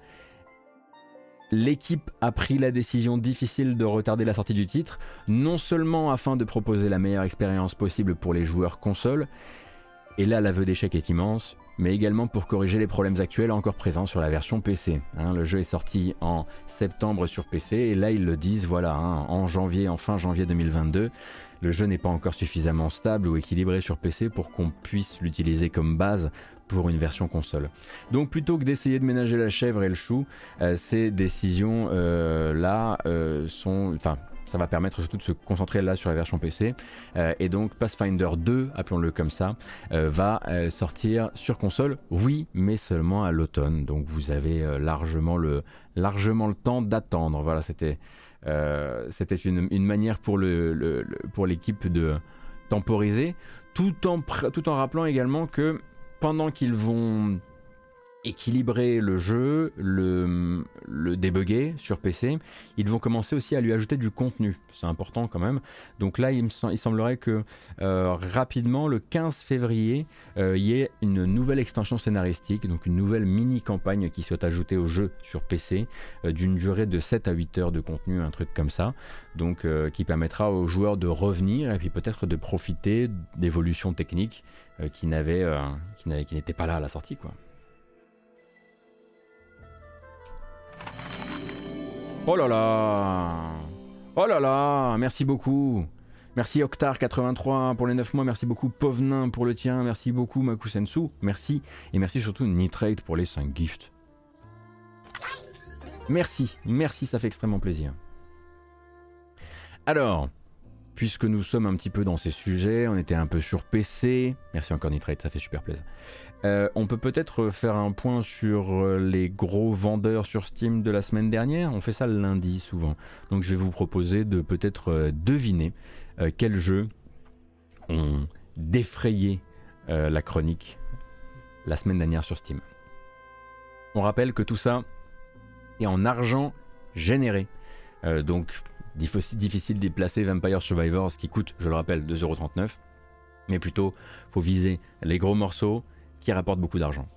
l'équipe a pris la décision difficile de retarder la sortie du titre, non seulement afin de proposer la meilleure expérience possible pour les joueurs console, et là l'aveu d'échec est immense, mais également pour corriger les problèmes actuels encore présents sur la version PC. Hein. le jeu est sorti en septembre sur PC, et là ils le disent, voilà, hein, en janvier, en fin janvier 2022, le jeu n'est pas encore suffisamment stable ou équilibré sur PC pour qu'on puisse l'utiliser comme base pour une version console. Donc plutôt que d'essayer de ménager la chèvre et le chou, euh, ces décisions euh, là euh, sont, enfin, ça va permettre surtout de se concentrer là sur la version PC. et donc Pathfinder 2, appelons-le comme ça, va sortir sur console, oui, mais seulement à l'automne. Donc vous avez largement, le, largement le temps d'attendre. Voilà, c'était c'était une, une, manière pour l'équipe le, pour de temporiser, tout en, tout en rappelant également que pendant qu'ils vont équilibrer le jeu, le, le débugger sur PC, ils vont commencer aussi à lui ajouter du contenu. C'est important quand même. Donc là, il, semblerait que euh, rapidement, le 15 février, euh, il y ait une nouvelle extension scénaristique, donc une nouvelle mini-campagne qui soit ajoutée au jeu sur PC, euh, d'une durée de 7 à 8 heures de contenu, un truc comme ça. Donc qui permettra aux joueurs de revenir et puis peut-être de profiter d'évolutions techniques qui n'avaient, qui, qui n'étaient pas là à la sortie. quoi. Oh là là Oh là là Merci beaucoup Merci Octar83 pour les 9 mois, merci beaucoup Povnin pour le tien, merci beaucoup Makusensu, merci, et merci surtout Nitrate pour les 5 gifts. Merci, merci, ça fait extrêmement plaisir. Alors, puisque nous sommes un petit peu dans ces sujets, on était un peu sur PC, merci encore Nitrate, ça fait super plaisir. Euh, on peut peut-être faire un point sur euh, les gros vendeurs sur Steam de la semaine dernière. On fait ça le lundi souvent. Donc je vais vous proposer de peut-être euh, deviner quels jeux ont défrayé la chronique la semaine dernière sur Steam. On rappelle que tout ça est en argent généré. donc difficile d'y placer Vampire Survivors qui coûte, je le rappelle, 2,39€. Mais plutôt, faut viser les gros morceaux, qui rapporte beaucoup d'argent.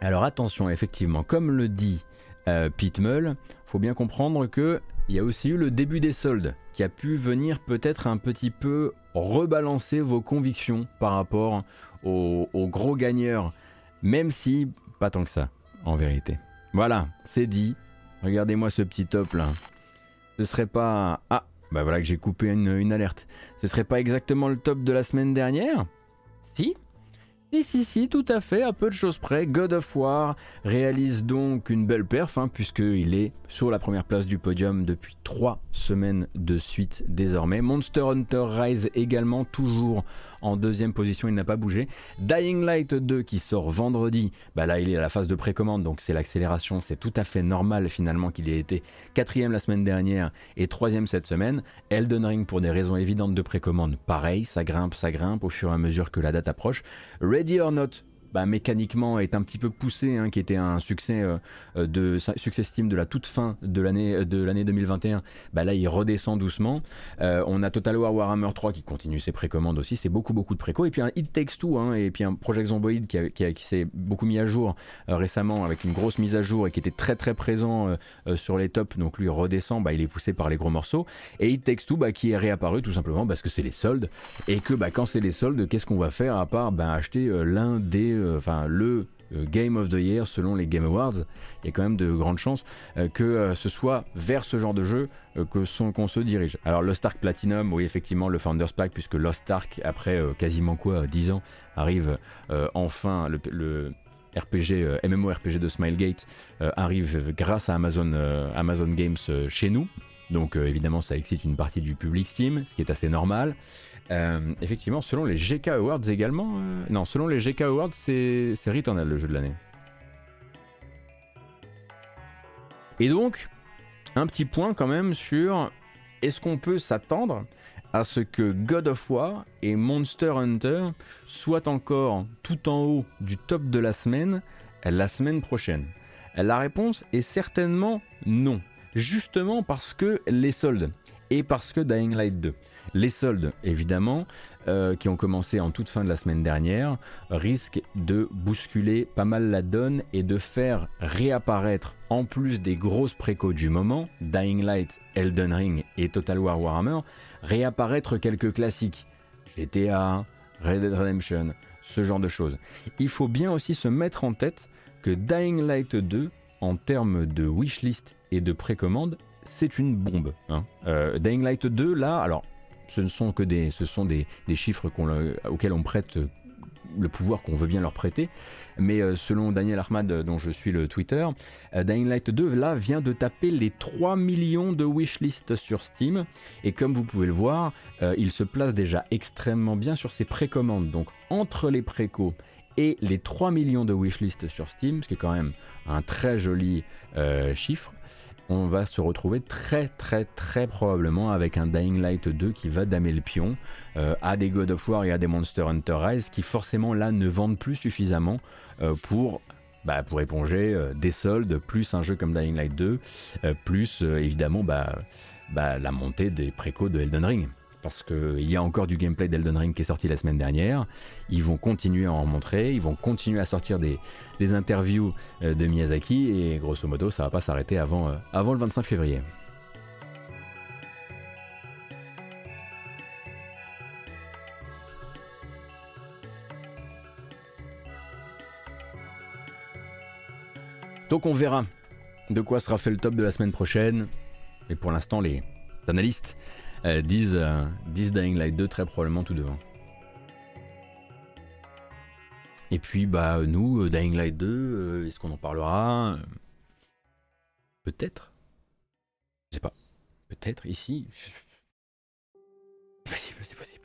Alors attention, effectivement, comme le dit euh, Pete Mull, faut bien comprendre que il y a aussi eu le début des soldes qui a pu venir peut-être un petit peu rebalancer vos convictions par rapport aux, aux, gros gagneurs, même si pas tant que ça, en vérité. Voilà, c'est dit. Regardez-moi ce petit top là. Ce serait pas ah bah voilà que j'ai coupé une, une alerte. Ce serait pas exactement le top de la semaine dernière? Si si, si, si, tout à fait, à peu de choses près. God of War réalise donc une belle perf, hein, puisqu'il est sur la première place du podium depuis 3 semaines de suite désormais. Monster Hunter Rise également, toujours en deuxième position, il n'a pas bougé. Dying Light 2 qui sort vendredi, bah là il est à la phase de précommande, donc c'est l'accélération, c'est tout à fait normal finalement qu'il ait été quatrième la semaine dernière et troisième cette semaine. Elden Ring pour des raisons évidentes de précommande, pareil, ça grimpe, ça grimpe au fur et à mesure que la date approche. Ready or Not bah, mécaniquement est un petit peu poussé, hein, qui était un succès de succès Steam de la toute fin de l'année de l'année 2021, bah là il redescend doucement. on a Total War Warhammer 3 qui continue ses précommandes aussi, c'est beaucoup beaucoup de préco. Et puis un It Takes Two, hein, et puis un Project Zomboid qui, s'est beaucoup mis à jour récemment avec une grosse mise à jour et qui était très très présent sur les tops. Donc lui redescend, bah, il est poussé par les gros morceaux. Et It Takes Two qui est réapparu tout simplement parce que c'est les soldes et que quand c'est les soldes, qu'est-ce qu'on va faire à part acheter euh, l'un des, euh, enfin le euh, Game of the Year selon les Game Awards. Il y a quand même de grandes chances que ce soit vers ce genre de jeu que son qu'on se dirige. Alors Lost Ark Platinum, oui effectivement le Founders Pack puisque Lost Ark après quasiment quoi 10 ans arrive enfin le, RPG, MMORPG de Smilegate arrive grâce à Amazon, Amazon Games chez nous. Donc euh, évidemment ça excite une partie du public Steam, ce qui est assez normal. Euh, effectivement, selon les GK Awards également, euh, non, selon les GK Awards, c'est Returnal le jeu de l'année. Et donc, un petit point quand même sur est-ce qu'on peut s'attendre à ce que God of War et Monster Hunter soient encore tout en haut du top de la semaine la semaine prochaine? La réponse est certainement non justement parce que les soldes et parce que Dying Light 2. Les soldes, évidemment, euh, qui ont commencé en toute fin de la semaine dernière, risquent de bousculer pas mal la donne et de faire réapparaître, en plus des grosses précos du moment, Dying Light, Elden Ring et Total War Warhammer, réapparaître quelques classiques. GTA, Red Dead Redemption, ce genre de choses. Il faut bien aussi se mettre en tête que Dying Light 2, en termes de wishlist et de précommande, c'est une bombe. Hein. Euh, Dying Light 2, là, alors, ce ne sont que des, chiffres auxquels on prête le pouvoir qu'on veut bien leur prêter. Mais euh, selon Daniel Ahmad, dont je suis le Twitter, euh, Dying Light 2 là vient de taper les 3 millions de wishlist sur Steam. Et comme vous pouvez le voir, il se place déjà extrêmement bien sur ses précommandes. Donc entre les précos et les 3 millions de wishlist sur Steam, ce qui est quand même un très joli chiffre, on va se retrouver très très très probablement avec un Dying Light 2 qui va damer le pion euh, à des God of War et à des Monster Hunter Rise qui forcément là ne vendent plus suffisamment euh, pour bah, pour éponger euh, des soldes, plus un jeu comme Dying Light 2, plus évidemment bah, bah, la montée des précos de Elden Ring parce qu'il y a encore du gameplay d'Elden Ring qui est sorti la semaine dernière. Ils vont continuer à en montrer, ils vont continuer à sortir des, interviews euh, de Miyazaki et grosso modo ça va pas s'arrêter avant, euh, avant le 25 février. Donc on verra de quoi sera fait le top de la semaine prochaine. Mais pour l'instant, les analystes euh, disent, euh, Dying Light 2 très probablement tout devant. Et puis bah nous, euh, Dying Light 2, est-ce qu'on en parlera Peut-être. Je sais pas. Peut-être ici. C'est possible, c'est possible.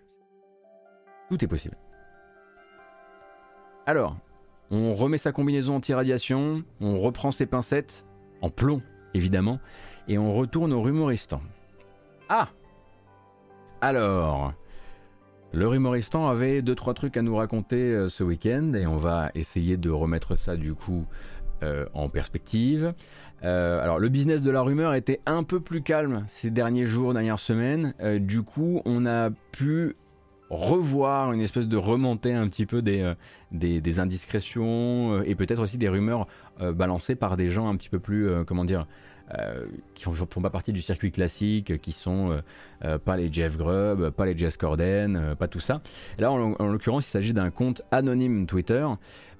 Tout est possible. Alors, on remet sa combinaison anti-radiation, on reprend ses pincettes, en plomb évidemment, et on retourne au rumoristan. Ah alors, le humoristan avait deux trois trucs à nous raconter euh, ce week-end et on va essayer de remettre ça du coup euh, en perspective. Euh, alors le business de la rumeur était un peu plus calme ces derniers jours, dernières semaines. du coup, on a pu revoir une espèce de remontée un petit peu des, des, indiscrétions et peut-être aussi des rumeurs balancées par des gens un petit peu plus, comment dire, qui ne font pas partie du circuit classique, qui sont euh, pas les Jeff Grubb, pas les Jess Corden, euh, pas tout ça. là, en, en l'occurrence, il s'agit d'un compte anonyme Twitter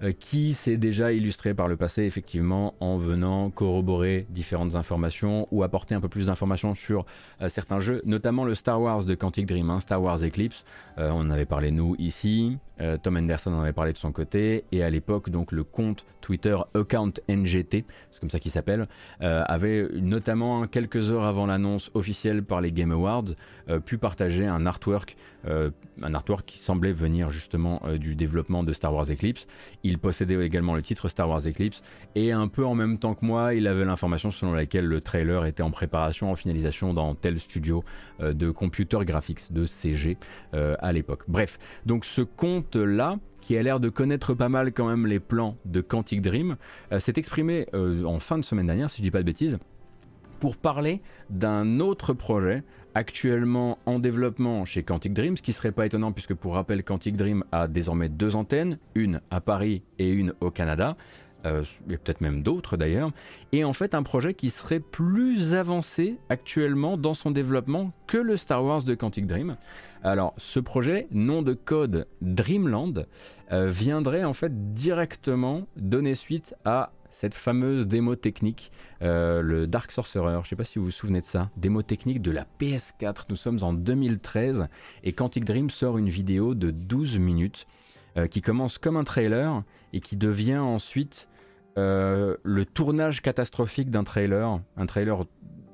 euh, qui s'est déjà illustré par le passé, effectivement, en venant corroborer différentes informations ou apporter un peu plus d'informations sur certains jeux, notamment le Star Wars de Quantic Dream, hein, Star Wars Eclipse. on en avait parlé nous ici. Tom Henderson en avait parlé de son côté et à l'époque donc le compte Twitter account NGT, c'est comme ça qu'il s'appelle, avait notamment quelques heures avant l'annonce officielle par les Game Awards euh, pu partager un artwork, euh, un artwork qui semblait venir justement euh, du développement de Star Wars Eclipse. Il possédait également le titre Star Wars Eclipse et un peu en même temps que moi, il avait l'information selon laquelle le trailer était en préparation, en finalisation dans tel studio de computer graphics de CG à l'époque. Bref, donc ce compte là qui a l'air de connaître pas mal quand même les plans de Quantic Dream, s'est exprimé en fin de semaine dernière, si je dis pas de bêtises, pour parler d'un autre projet actuellement en développement chez Quantic Dream, ce qui serait pas étonnant puisque pour rappel Quantic Dream a désormais deux antennes, une à Paris et une au Canada. Euh, et peut-être même d'autres d'ailleurs, et en fait un projet qui serait plus avancé actuellement dans son développement que le Star Wars de Quantic Dream. Alors ce projet, nom de code Dreamland, euh, viendrait en fait directement donner suite à cette fameuse démo technique, euh, le Dark Sorcerer, je ne sais pas si vous vous souvenez de ça, démo technique de la PS4, nous sommes en 2013 et Quantic Dream sort une vidéo de 12 minutes euh, qui commence comme un trailer et qui devient ensuite euh, le tournage catastrophique d'un trailer, un trailer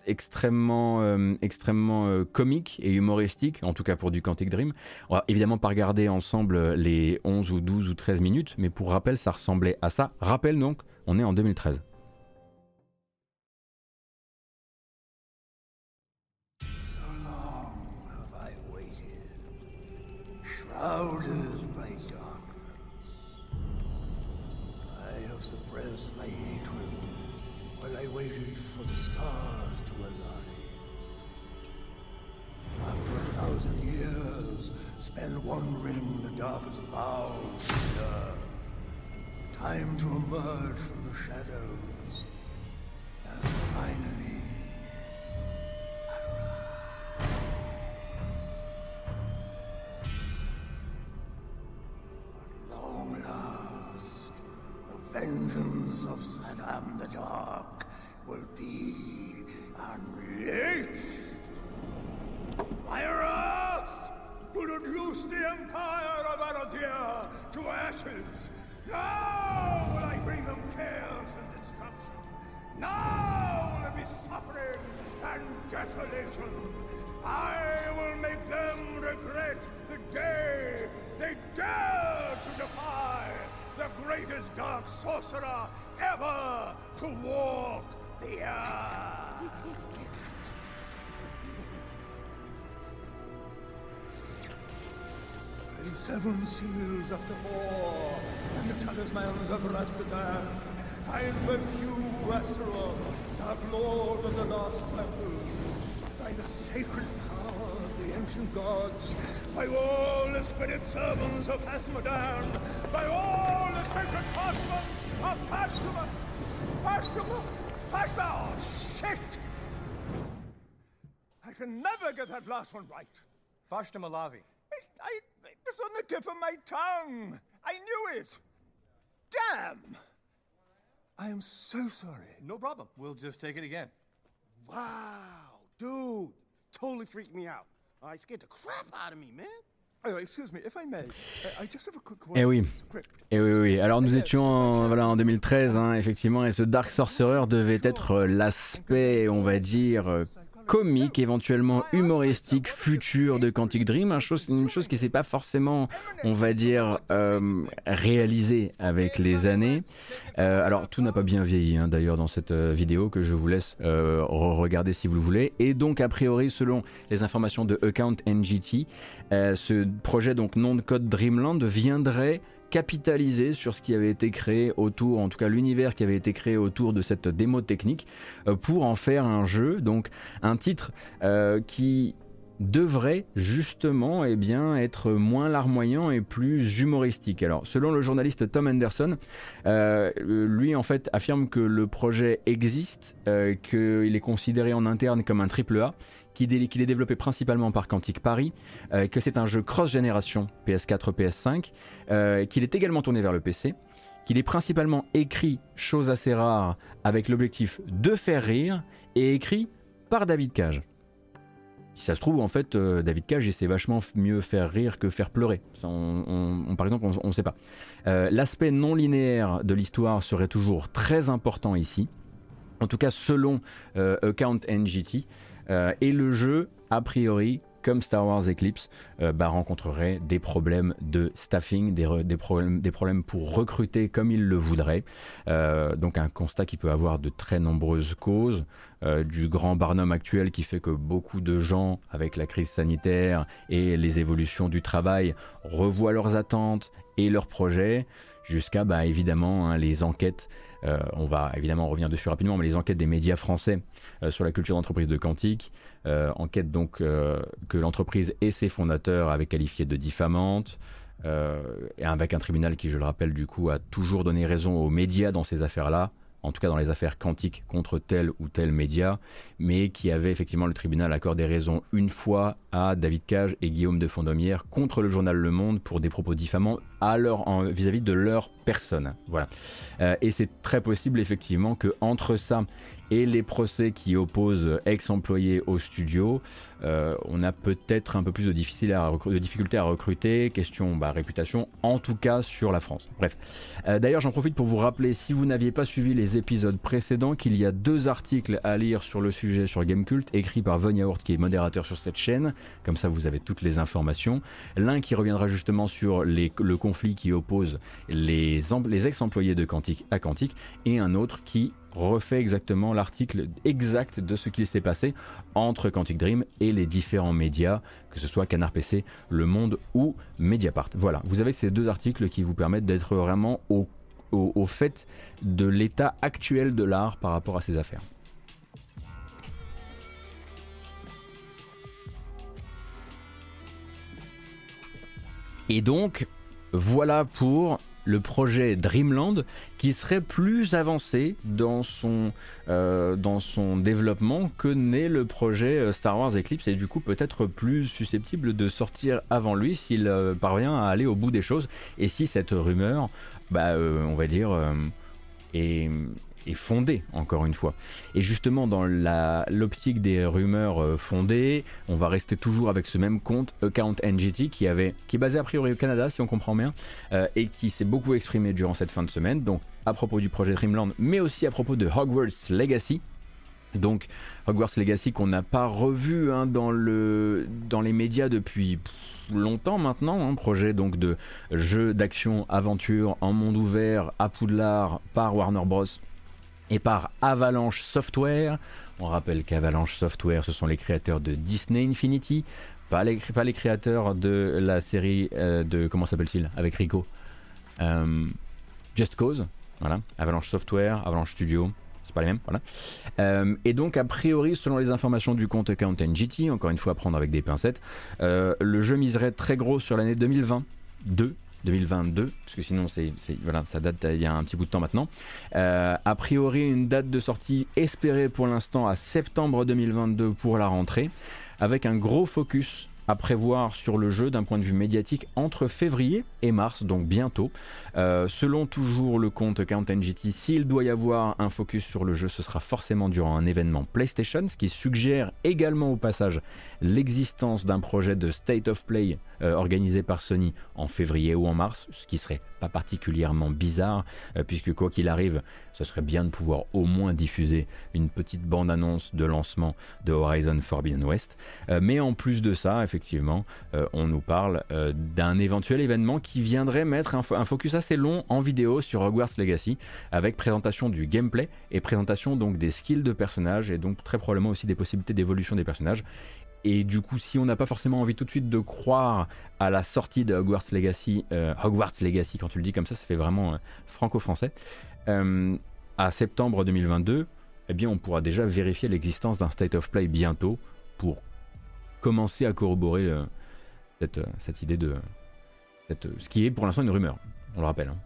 extrêmement, extrêmement comique et humoristique, en tout cas pour du Quantic Dream. On va évidemment pas regarder ensemble les 11 ou 12 ou 13 minutes, mais pour rappel, ça ressemblait à ça. Rappel donc, on est en 2013. Shrouded by darkness, I have suppressed my hatred while I waited for the stars to align. After a thousand years spent wandering the darkest bowels Time to emerge from the shadows as finally At long last, the vengeance of Saddam the Dark will be unleashed. Myra will reduce the empire of Arazir to ashes now will I bring them chaos and destruction. Now will there be suffering and desolation. I will make them regret the day they dare to defy the greatest dark sorcerer ever to walk the earth. Seven seals of the four, and the talismans of Rastadan. I invoke you, Astaroth, dark lord of the lost circles. By the sacred power of the ancient gods, by all the spirit servants of Asmodan, by all the sacred parchments of Pastuma, Pastuma, Pastuma, oh shit! I can never get that last one right. Fashta Malavi. I, I, it's on the tip of my tongue. I knew it. Damn. I am so sorry. No problem. We'll just take it again. Wow, dude, totally freaked me out. I scared the crap out of me, man. Oh, excuse me, if I may, I just have a quick Eh oui. Eh oui, oui. Alors nous étions en, voilà, en 2013, hein, effectivement, et ce Dark Sorcerer devait être l'aspect, on va dire, comique, éventuellement humoristique, futur de Quantic Dream, un chose, une chose qui s'est pas forcément, on va dire, euh, réalisée avec les années. Euh, alors tout n'a pas bien vieilli hein, d'ailleurs dans cette euh, vidéo que je vous laisse euh, regarder si vous le voulez. Et donc a priori, selon les informations de Account NGT, ce projet donc nom de code Dreamland viendrait capitaliser sur ce qui avait été créé autour, en tout cas l'univers qui avait été créé autour de cette démo technique, euh, pour en faire un jeu, donc un titre euh, qui devrait justement eh bien, être moins larmoyant et plus humoristique. Alors, selon le journaliste Tom Anderson, euh, lui en fait affirme que le projet existe, qu'il est considéré en interne comme un triple A, qu'il est développé principalement par Quantic Paris, euh, que c'est un jeu cross-génération PS4, PS5, euh, qu'il est également tourné vers le PC, qu'il est principalement écrit, chose assez rare, avec l'objectif de faire rire, et écrit par David Cage. Si ça se trouve, en fait, euh, David Cage, il sait vachement mieux faire rire que faire pleurer. Par exemple, on ne sait pas. L'aspect non linéaire de l'histoire serait toujours très important ici. En tout cas, selon Account NGT, et le jeu, a priori, comme Star Wars Eclipse, euh, bah, rencontrerait des problèmes de staffing, des, problèmes, pour recruter comme ils le voudraient. Euh, donc un constat qui peut avoir de très nombreuses causes. Euh, du grand Barnum actuel qui fait que beaucoup de gens, avec la crise sanitaire et les évolutions du travail, revoient leurs attentes et leurs projets, jusqu'à bah, évidemment hein, les enquêtes euh, on va évidemment revenir dessus rapidement, mais les enquêtes des médias français euh, sur la culture d'entreprise de Quantique, euh, enquête donc que l'entreprise et ses fondateurs avaient qualifié de diffamante, et avec un tribunal qui, je le rappelle, du coup, a toujours donné raison aux médias dans ces affaires-là, en tout cas dans les affaires quantiques contre tel ou tel média, mais qui avait effectivement le tribunal accordé raison une fois à David Cage et Guillaume de Fondomière contre le journal Le Monde pour des propos diffamants vis-à-vis de leur personne. Voilà. Euh, et c'est très possible effectivement que entre ça et les procès qui opposent ex-employés au studio, euh, on a peut-être un peu plus de, difficultés à recruter, question bah, réputation, en tout cas sur la France. Bref. Euh, d'ailleurs, j'en profite pour vous rappeler, si vous n'aviez pas suivi les épisodes précédents, qu'il y a deux articles à lire sur le sujet sur Gamecult, écrits par Von Yaourt, qui est modérateur sur cette chaîne. Comme ça, vous avez toutes les informations. L'un qui reviendra justement sur le conflit qui oppose les, les ex-employés de Quantique à Quantique, et un autre qui refait exactement l'article exact de ce qu'il s'est passé entre Quantic Dream et les différents médias, que ce soit Canard PC, Le Monde ou Mediapart. Voilà, vous avez ces deux articles qui vous permettent d'être vraiment au, au fait de l'état actuel de l'art par rapport à ces affaires. Et donc, voilà pour le projet Dreamland qui serait plus avancé dans son, euh, dans son développement que n'est le projet euh, Star Wars Eclipse et du coup peut-être plus susceptible de sortir avant lui s'il euh, parvient à aller au bout des choses. Et si cette rumeur, bah, on va dire, est est fondée, encore une fois. Et justement, dans l'optique des rumeurs euh, fondées, on va rester toujours avec ce même compte, Account NGT, qui, avait, qui est basé a priori au Canada, si on comprend bien, euh, et qui s'est beaucoup exprimé durant cette fin de semaine, donc à propos du projet Dreamland, mais aussi à propos de Hogwarts Legacy. Donc Hogwarts Legacy qu'on n'a pas revu hein, dans, le, dans les médias depuis longtemps maintenant, un hein, projet donc de jeu d'action aventure en monde ouvert à Poudlard par Warner Bros et par Avalanche Software. On rappelle qu'Avalanche Software, ce sont les créateurs de Disney Infinity, pas les, créateurs de la série euh, de. Comment s'appelle-t-il Avec Rico. Euh, Just Cause. Voilà. Avalanche Software, Avalanche Studio. C'est pas les mêmes. Voilà. Euh, et donc, a priori, selon les informations du compte Account GT, encore une fois à prendre avec des pincettes, le jeu miserait très gros sur l'année 2022 2022, parce que sinon c'est, voilà, ça date il y a un petit bout de temps maintenant. Euh, a priori, une date de sortie espérée pour l'instant à septembre 2022 pour la rentrée, avec un gros focus à prévoir sur le jeu d'un point de vue médiatique entre février et mars, donc bientôt. Euh, selon toujours le compte Count NGT, s'il doit y avoir un focus sur le jeu, ce sera forcément durant un événement PlayStation, ce qui suggère également au passage l'existence d'un projet de State of Play euh, organisé par Sony en février ou en mars, ce qui serait pas particulièrement bizarre, euh, puisque quoi qu'il arrive, ce serait bien de pouvoir au moins diffuser une petite bande-annonce de lancement de Horizon Forbidden West. Euh, mais en plus de ça, effectivement, on nous parle d'un éventuel événement qui viendrait mettre un, un, focus assez long en vidéo sur Hogwarts Legacy, avec présentation du gameplay et présentation donc des skills de personnages, et donc très probablement aussi des possibilités d'évolution des personnages. Et du coup, si on n'a pas forcément envie tout de suite de croire à la sortie de Hogwarts Legacy, euh, Hogwarts Legacy, quand tu le dis comme ça, ça fait vraiment euh, franco-français, euh, à septembre 2022, eh bien, on pourra déjà vérifier l'existence d'un State of Play bientôt pour commencer à corroborer cette, idée de. Ce qui est pour l'instant une rumeur, on le rappelle. Hein.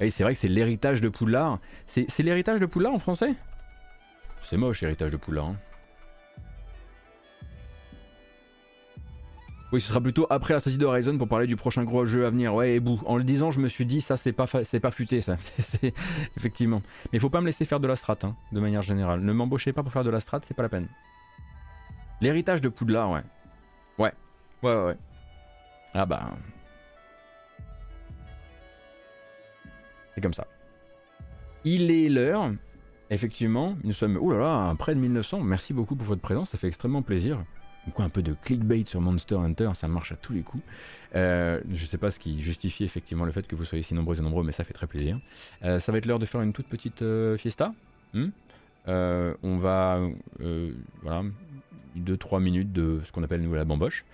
Et c'est vrai que c'est l'héritage de Poudlard. C'est l'héritage de Poudlard en français? C'est moche l'héritage de Poudlard. Hein. Oui, ce sera plutôt après la sortie de Horizon pour parler du prochain gros jeu à venir. Ouais, et bout. En le disant, je me suis dit, ça, c'est pas, c'est pas futé, ça. c'est... Effectivement. Mais il faut pas me laisser faire de la strat, hein, de manière générale. Ne m'embauchez pas pour faire de la strat, c'est pas la peine. L'héritage de Poudlard, ouais. Ouais. Ouais, ouais, ouais. Ah bah. C'est comme ça. Il est l'heure Effectivement, nous sommes, oh là là, près de 1900. Merci beaucoup pour votre présence, ça fait extrêmement plaisir. Donc un peu de clickbait sur Monster Hunter, ça marche à tous les coups. Euh, je ne sais pas ce qui justifie effectivement le fait que vous soyez si nombreux et nombreux, mais ça fait très plaisir. Euh, ça va être l'heure de faire une toute petite euh, fiesta. Hmm on va, voilà, 2-3 minutes de ce qu'on appelle nous la bamboche.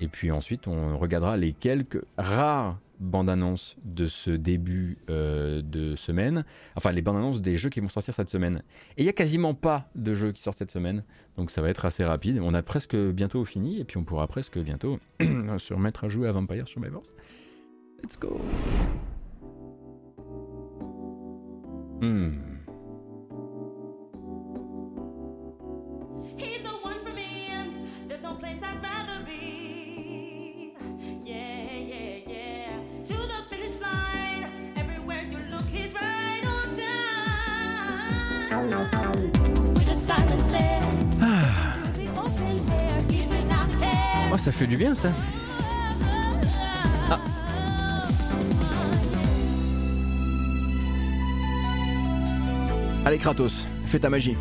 Et puis ensuite, on regardera les quelques rares bandes-annonces de ce début euh, de semaine. Enfin, les bandes-annonces des jeux qui vont sortir cette semaine. Et il n'y a quasiment pas de jeux qui sortent cette semaine. Donc ça va être assez rapide. On a presque bientôt fini. Et puis on pourra presque bientôt se remettre à jouer à Vampire Survivors. Let's go. Hmm. Ça fait du bien ça. Ah. Allez Kratos, fais ta magie.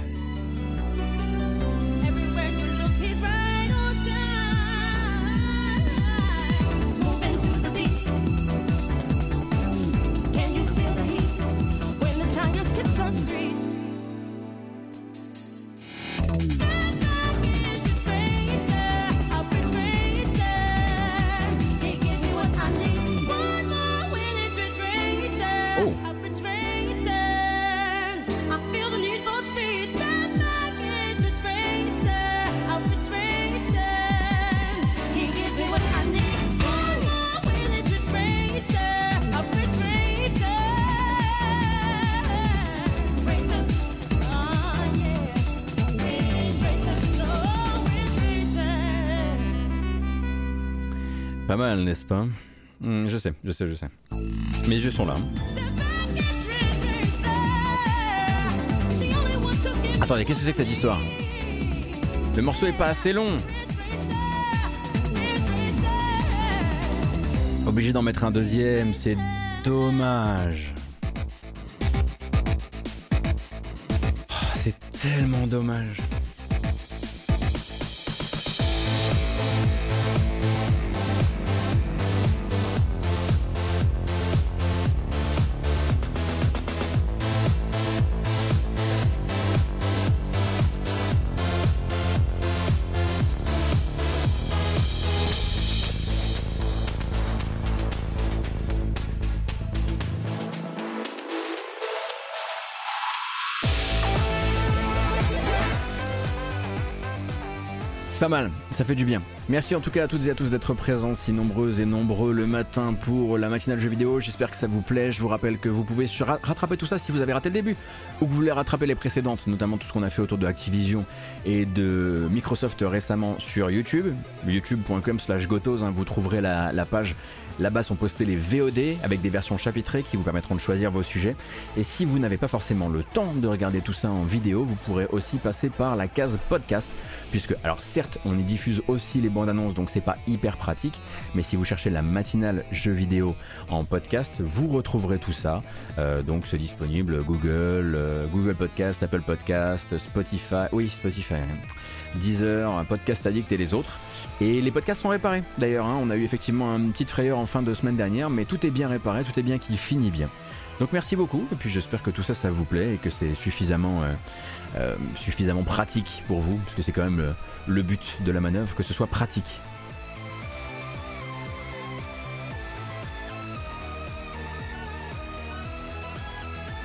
N'est-ce pas? Hmm, Je sais, je sais, je sais. Mais les jeux sont là. Attendez, qu'est-ce que c'est que cette histoire? Le morceau est pas assez long. Obligé d'en mettre un deuxième, c'est dommage. Oh, c'est tellement dommage. Pas mal, ça fait du bien. Merci en tout cas à toutes et à tous d'être présents si nombreuses et nombreux le matin pour la matinale jeux vidéo. J'espère que ça vous plaît. Je vous rappelle que vous pouvez rattraper tout ça si vous avez raté le début ou que vous voulez rattraper les précédentes, notamment tout ce qu'on a fait autour de Activision et de Microsoft récemment sur YouTube. youtube.com slash gotos, hein, vous trouverez la, la page Là-bas sont postés les VOD avec des versions chapitrées qui vous permettront de choisir vos sujets. Et si vous n'avez pas forcément le temps de regarder tout ça en vidéo, vous pourrez aussi passer par la case podcast puisque alors certes on y diffuse aussi les bandes annonces donc c'est pas hyper pratique mais si vous cherchez la matinale jeux vidéo en podcast vous retrouverez tout ça. Euh, donc c'est disponible Google euh, Google Podcast Apple Podcast Spotify oui Spotify Deezer Podcast Addict et les autres. Et les podcasts sont réparés d'ailleurs hein. on a eu effectivement une petite frayeur en fin de semaine dernière mais tout est bien réparé tout est bien qui finit bien. Donc merci beaucoup et puis j'espère que tout ça ça vous plaît et que c'est suffisamment euh, suffisamment pratique pour vous, parce que c'est quand même le, but de la manœuvre, que ce soit pratique.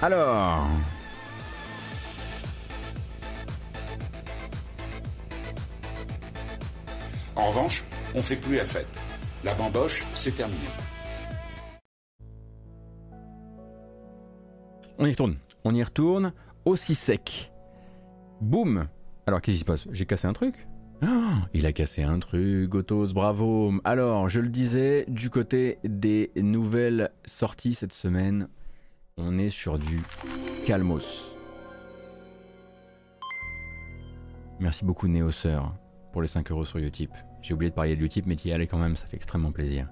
Alors... En revanche, on fait plus la fête. La bamboche, c'est terminé. On y retourne. On y retourne aussi sec. Boum Alors qu'est-ce qui se passe? J'ai cassé un truc? Ah, il a cassé un truc, Gotos, bravo. Alors, je le disais, du côté des nouvelles sorties cette semaine, on est sur du calmos. Merci beaucoup Néoseur pour les 5 euros sur Utip. J'ai oublié de parler de Utip, mais y allais quand même, ça fait extrêmement plaisir.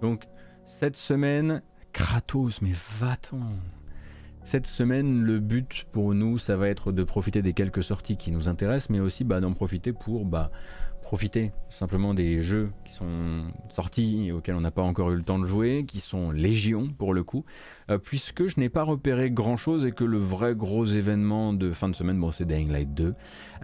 Donc, cette semaine, Kratos, mais va-t'en Cette semaine, le but pour nous, ça va être de profiter des quelques sorties qui nous intéressent, mais aussi bah, d'en profiter pour bah, profiter simplement des jeux qui sont sortis et auxquels on n'a pas encore eu le temps de jouer, qui sont légion pour le coup, euh, puisque je n'ai pas repéré grand chose et que le vrai gros événement de fin de semaine, bon, c'est Dying Light 2.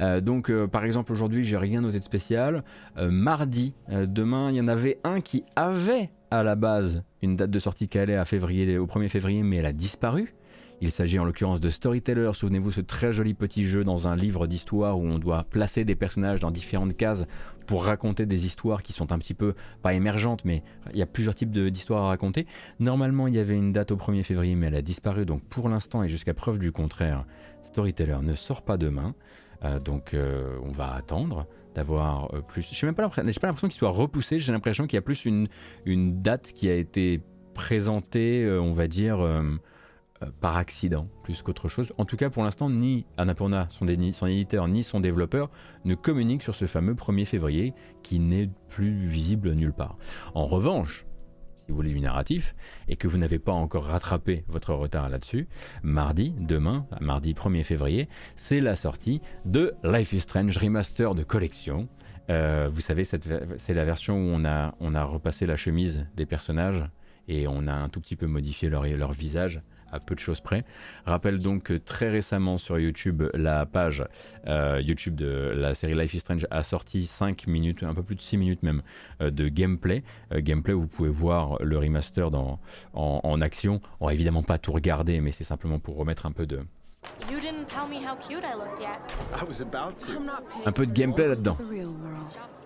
Euh, donc, euh, par exemple, aujourd'hui, j'ai rien noté de spécial. mardi, demain, il y en avait un qui avait à la base une date de sortie qui allait à février, au 1er février, mais elle a disparu. Il s'agit en l'occurrence de Storyteller, souvenez-vous ce très joli petit jeu dans un livre d'histoire où on doit placer des personnages dans différentes cases pour raconter des histoires qui sont un petit peu, pas émergentes, mais il y a plusieurs types d'histoires à raconter. Normalement il y avait une date au 1er février mais elle a disparu, donc pour l'instant et jusqu'à preuve du contraire, Storyteller ne sort pas demain. Euh, donc euh, on va attendre d'avoir euh, plus. Je n'ai pas l'impression qu'il soit repoussé, j'ai l'impression qu'il y a plus une, une date qui a été présentée, on va dire euh, par accident plus qu'autre chose. En tout cas, pour l'instant, ni Annapurna, son, son, éditeur, ni son développeur ne communiquent sur ce fameux 1er février qui n'est plus visible nulle part. En revanche, si vous voulez du narratif, et que vous n'avez pas encore rattrapé votre retard là-dessus, mardi, demain, mardi 1er février, c'est la sortie de Life is Strange Remaster de collection. Euh, vous savez, c'est la version où on a, repassé la chemise des personnages et on a un tout petit peu modifié leur visage à peu de choses près. Rappelle donc que très récemment sur YouTube, la page euh, YouTube de la série Life is Strange a sorti 5 minutes, un peu plus de 6 minutes même, euh, de gameplay. Euh, gameplay où vous pouvez voir le remaster dans, en, en action. On va évidemment pas tout regarder, mais c'est simplement pour remettre un peu de, You didn't tell me how cute I looked yet. I was about to. Un peu de gameplay là-dedans.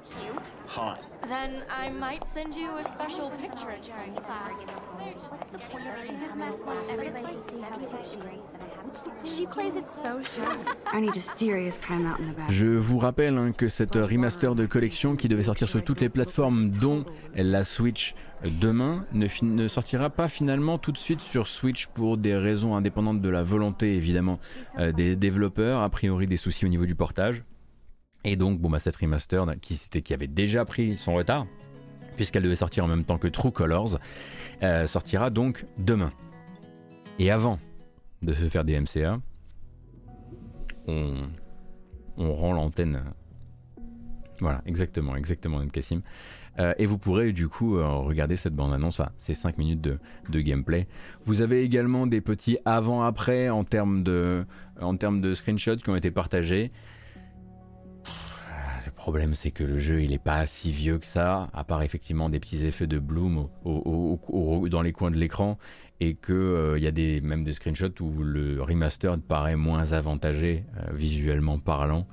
Just cute? Hot. Then I might send you a special picture during class. What's the point of it? Because Max wants everybody to see how cute she is. She plays it so shy. I need a serious time out in the back. Je vous rappelle hein, que cette remaster de collection qui devait sortir sur toutes les plateformes dont la Switch demain ne, ne, sortira pas finalement tout de suite sur Switch pour des raisons indépendantes de la volonté évidemment euh, des développeurs, a priori des soucis au niveau du portage. Et donc bon bah cette remaster qui, avait déjà pris son retard puisqu'elle devait sortir en même temps que True Colors euh, sortira donc demain. Et avant de se faire des MCA, on, rend l'antenne. Voilà, exactement, exactement, Cassim. Euh, et vous pourrez du coup euh, regarder cette bande-annonce, enfin, ces 5 minutes de, gameplay. Vous avez également des petits avant-après en termes de, en termes de screenshots qui ont été partagés. Problème, c'est que le jeu, il n'est pas si vieux que ça, à part effectivement des petits effets de bloom dans les coins de l'écran, et qu'il euh, y a des, même des screenshots où le remaster paraît moins avantagé visuellement parlant.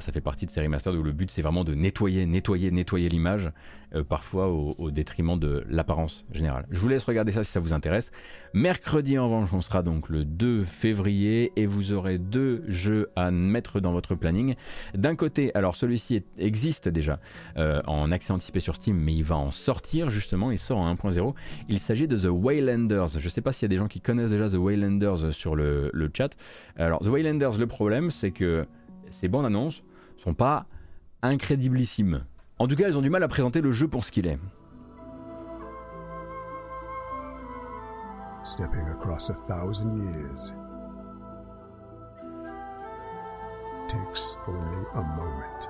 Ça fait partie de ces remasters où le but c'est vraiment de nettoyer, nettoyer, nettoyer l'image, euh, parfois au, détriment de l'apparence générale. Je vous laisse regarder ça si ça vous intéresse. Mercredi en revanche, on sera donc le 2 février et vous aurez deux jeux à mettre dans votre planning. D'un côté, alors celui-ci existe déjà euh, en accès anticipé sur Steam, mais il va en sortir justement, il sort en 1.0. Il s'agit de The Waylanders. Je ne sais pas s'il y a des gens qui connaissent déjà The Waylanders sur le, le chat. Alors The Waylanders, le problème c'est que ces bandes annonces sont pas incrédiblissimes. En tout cas, elles ont du mal à présenter le jeu pour ce qu'il est. Stepping across a thousand years takes only a moment.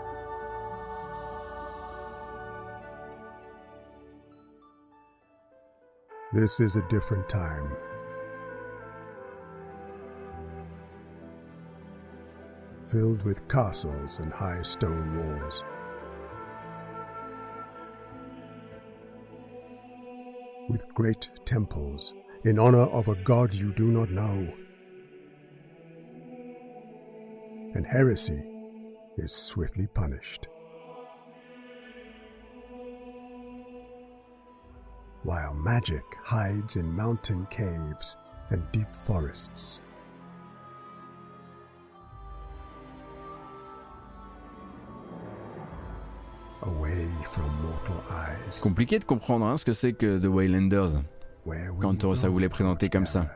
This is a different time. Filled with castles and high stone walls. With great temples in honor of a god you do not know. And heresy is swiftly punished. While magic hides in mountain caves and deep forests. Compliqué de comprendre hein, ce que c'est que The Waylanders. quand ça vous l'est présenté comme ça.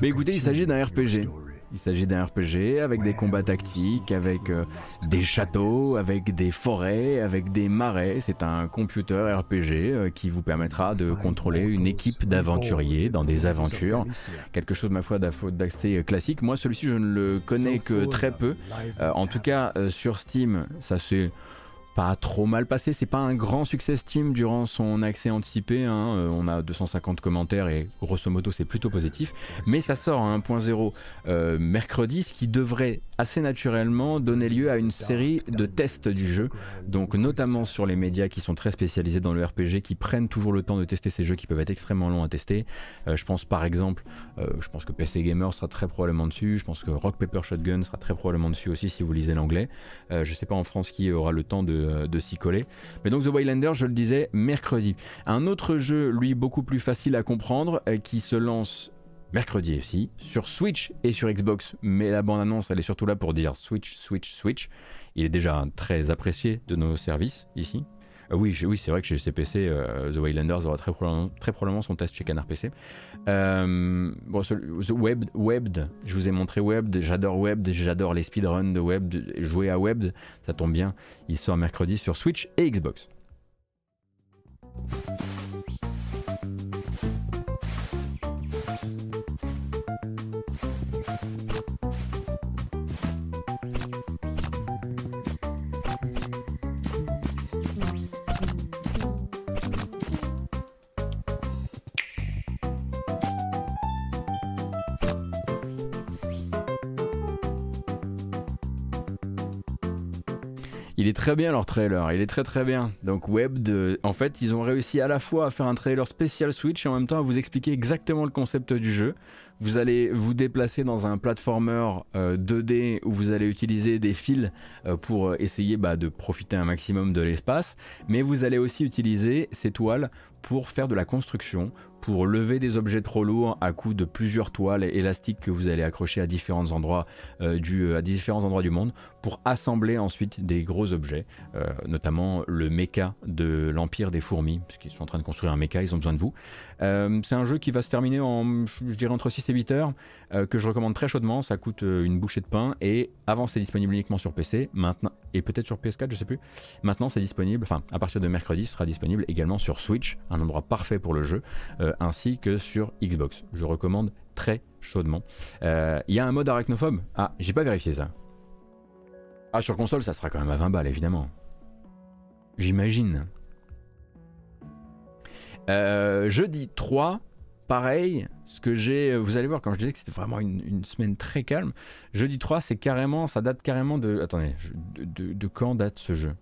Mais écoutez, il s'agit d'un RPG. Il s'agit d'un RPG avec des combats tactiques, avec euh, des châteaux, avec des forêts, avec des marais. C'est un computer RPG euh, qui vous permettra de contrôler une équipe d'aventuriers dans des aventures. Quelque chose, ma foi, d'assez classique. Moi, celui-ci, je ne le connais que très peu. Euh, en tout cas, sur Steam, ça c'est pas trop mal passé. C'est pas un grand succès Steam durant son accès anticipé. Hein. Euh, on a 250 commentaires et grosso modo c'est plutôt positif. Mais ça sort à 1.0 euh, mercredi, ce qui devrait assez naturellement donner lieu à une série de tests du jeu. Donc notamment sur les médias qui sont très spécialisés dans le RPG, qui prennent toujours le temps de tester ces jeux qui peuvent être extrêmement longs à tester. Euh, je pense par exemple, je pense que PC Gamer sera très probablement dessus. Je pense que Rock Paper Shotgun sera très probablement dessus aussi si vous lisez l'anglais. je sais pas en France qui aura le temps de euh, de, s'y coller. Mais donc The Waylander, je le disais, mercredi. Un autre jeu, lui, beaucoup plus facile à comprendre, euh, qui se lance mercredi aussi, sur Switch et sur Xbox. Mais la bande-annonce, elle est surtout là pour dire Switch, Switch, Switch. Il est déjà très apprécié de nos services ici. Euh, oui, oui c'est vrai que chez CPC, euh, The Waylanders aura très probablement, son test chez Canard PC. Euh, bon, Web, je vous ai montré Webbed, j'adore Webbed, j'adore les speedruns de Webbed, jouer à Webbed, ça tombe bien, il sort mercredi sur Switch et Xbox. Très bien leur trailer, il est très très bien. Donc Web, de... en fait, ils ont réussi à la fois à faire un trailer spécial Switch et en même temps à vous expliquer exactement le concept du jeu. Vous allez vous déplacer dans un platformer 2D euh, où vous allez utiliser des fils euh, pour essayer bah, de profiter un maximum de l'espace, mais vous allez aussi utiliser ces toiles pour faire de la construction, pour lever des objets trop lourds à coup de plusieurs toiles élastiques que vous allez accrocher à différents endroits, euh, du, à différents endroits du monde, pour assembler ensuite des gros objets, euh, notamment le mecha de l'Empire des fourmis, puisqu'ils sont en train de construire un mecha, ils ont besoin de vous. Euh, c'est un jeu qui va se terminer en, je dirais, entre 6 et 8 heures, que je recommande très chaudement, ça coûte une bouchée de pain, et avant c'est disponible uniquement sur PC, maintenant, et peut-être sur PS4, je sais plus. Maintenant c'est disponible, enfin à partir de mercredi, ce sera disponible également sur Switch, un endroit parfait pour le jeu. Euh, ainsi que sur Xbox. Je recommande très chaudement. Euh, il y a un mode arachnophobe Ah, j'ai pas vérifié ça. Ah, sur console, ça sera quand même à 20 balles, évidemment. J'imagine. Euh, jeudi 3, pareil, ce que j'ai, vous allez voir quand je disais que c'était vraiment une, semaine très calme, jeudi 3 c'est carrément, ça date carrément de, attendez, de quand date ce jeu?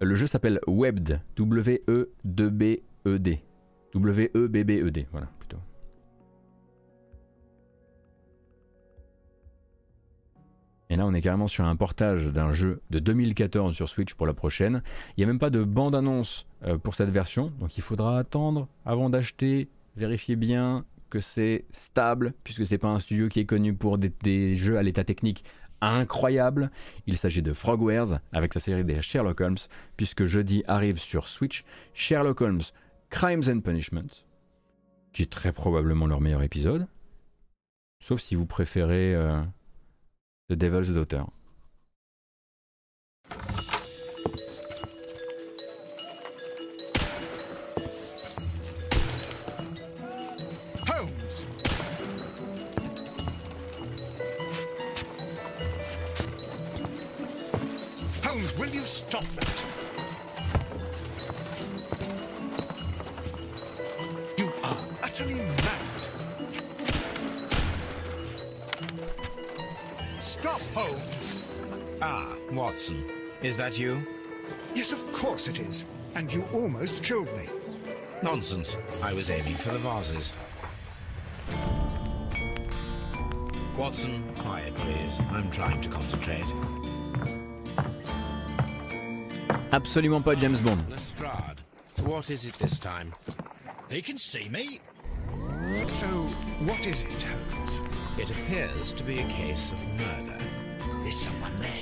Le jeu s'appelle Webbed, W-E-B E-D. W-E-B-B-E-D, voilà, plutôt. Et là, on est carrément sur un portage d'un jeu de 2014 sur Switch pour la prochaine. Il n'y a même pas de bande-annonce euh, pour cette version, donc il faudra attendre avant d'acheter, vérifier bien que c'est stable, puisque c'est pas un studio qui est connu pour des, des jeux à l'état technique incroyable. Il s'agit de Frogwares avec sa série des Sherlock Holmes, puisque jeudi arrive sur Switch Sherlock Holmes Crimes and Punishment, qui est très probablement leur meilleur épisode, sauf si vous préférez euh, The Devil's Daughter. Holmes. Holmes, will you stop that? Holmes. Ah, Watson. Is that you? Yes, of course it is. And you almost killed me. Nonsense. I was aiming for the vases. Watson, quiet, please. I'm trying to concentrate. Absolument pas James Bond. Lestrade, what is it this time? They can see me. So, what is it, Holmes? It appears to be a case of murder.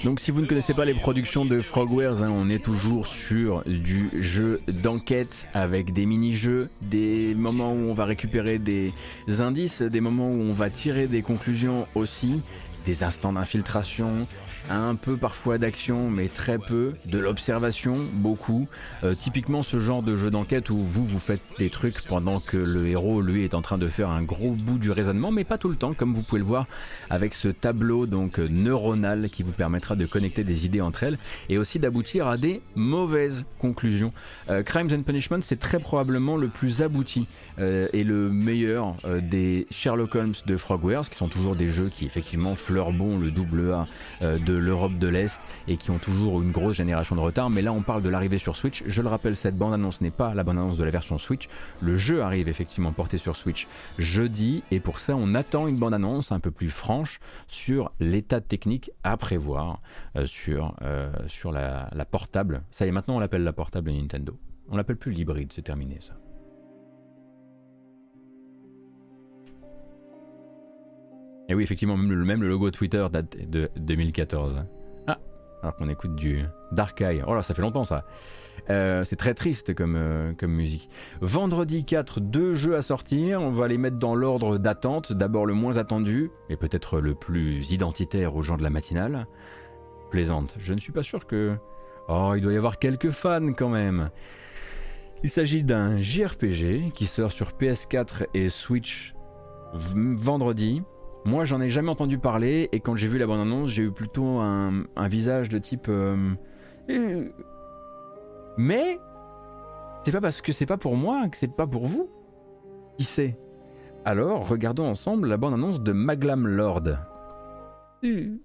Donc si vous ne connaissez pas les productions de Frogwares, hein, on est toujours sur du jeu d'enquête avec des mini-jeux, des moments où on va récupérer des indices, des moments où on va tirer des conclusions aussi, des instants d'infiltration, un peu parfois d'action, mais très peu, de l'observation, beaucoup. Euh, typiquement ce genre de jeu d'enquête où vous vous faites des trucs pendant que le héros lui est en train de faire un gros bout du raisonnement, mais pas tout le temps, comme vous pouvez le voir avec ce tableau donc euh, neuronal qui vous permettra de connecter des idées entre elles et aussi d'aboutir à des mauvaises conclusions. Euh, Crimes and Punishment, c'est très probablement le plus abouti et le meilleur des Sherlock Holmes de Frogwares, qui sont toujours des jeux qui effectivement fleurent bon le double A de l'Europe de l'Est et qui ont toujours une grosse génération de retard. Mais là, on parle de l'arrivée sur Switch. Je le rappelle, cette bande-annonce n'est pas la bande-annonce de la version Switch. Le jeu arrive effectivement porté sur Switch jeudi et pour ça, on attend une bande-annonce un peu plus franche sur l'état technique à prévoir euh, sur, euh, la portable. Ça y est, maintenant on l'appelle la portable Nintendo. On l'appelle plus l'hybride, c'est terminé ça. Et oui, effectivement, même le, même le logo Twitter date de 2014. Ah, alors qu'on écoute du Dark Eye. Oh là, ça fait longtemps ça. Euh, c'est très triste comme, euh, comme musique. Vendredi 4, deux jeux à sortir. On va les mettre dans l'ordre d'attente. D'abord le moins attendu, et peut-être le plus identitaire aux gens de la matinale. Plaisante. Je ne suis pas sûr que. Oh, il doit y avoir quelques fans quand même. Il s'agit d'un JRPG qui sort sur PS4 et Switch vendredi. Moi, j'en ai jamais entendu parler et quand j'ai vu la bonne annonce, j'ai eu plutôt un, visage de type. Euh, euh, mais c'est pas parce que c'est pas pour moi que c'est pas pour vous. Qui sait? Alors, regardons ensemble la bonne annonce de Maglam Lord. Hmm.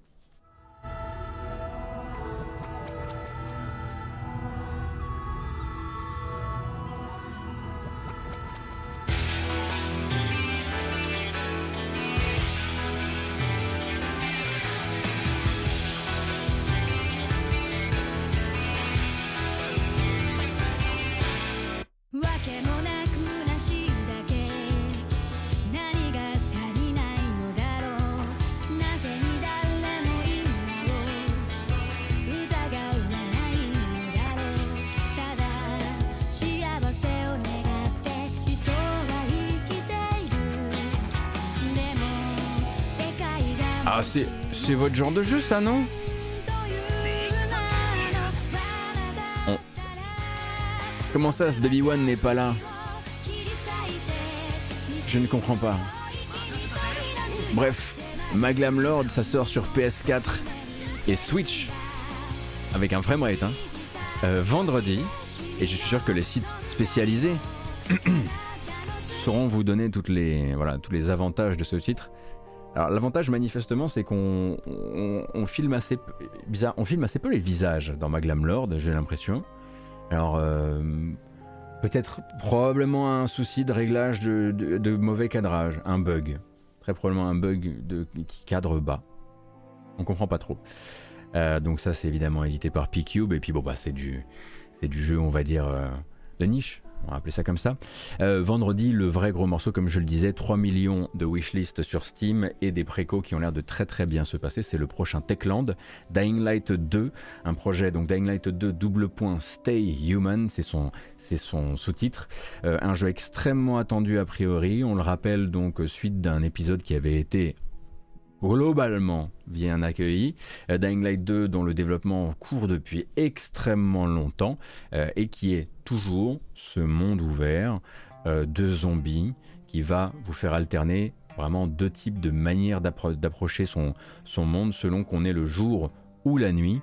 Genre de jeu, ça, non Comment ça, ce Baby One n'est pas là Je ne comprends pas. Bref, Maglam Lord, ça sort sur PS4 et Switch avec un framerate hein, euh, vendredi. Et je suis sûr que les sites spécialisés sauront vous donner tous les avantages de ce titre. Alors l'avantage manifestement c'est qu'on filme assez bizarre, on filme assez peu les visages dans Maglam Lord, j'ai l'impression. Alors euh, peut-être probablement un souci de réglage de, mauvais cadrage, un bug, très probablement un bug de, qui cadre bas. On comprend pas trop. Euh, donc ça c'est évidemment édité par P-Cube et puis bon bah c'est du c'est du jeu on va dire euh, de niche on va appeler ça comme ça. Euh, vendredi, le vrai gros morceau, comme je le disais, 3 millions de wishlist sur Steam et des précos qui ont l'air de très très bien se passer. C'est le prochain Techland. Dying Light 2, un projet, donc Dying Light 2, double point Stay Human, c'est son, sous-titre. Euh, un jeu extrêmement attendu a priori. On le rappelle donc suite d'un épisode qui avait été globalement bien accueilli. Euh, Dying Light 2 dont le développement court depuis extrêmement longtemps euh, et qui est toujours ce monde ouvert euh, de zombies qui va vous faire alterner vraiment deux types de manières d'approcher son, monde selon qu'on est le jour ou la nuit.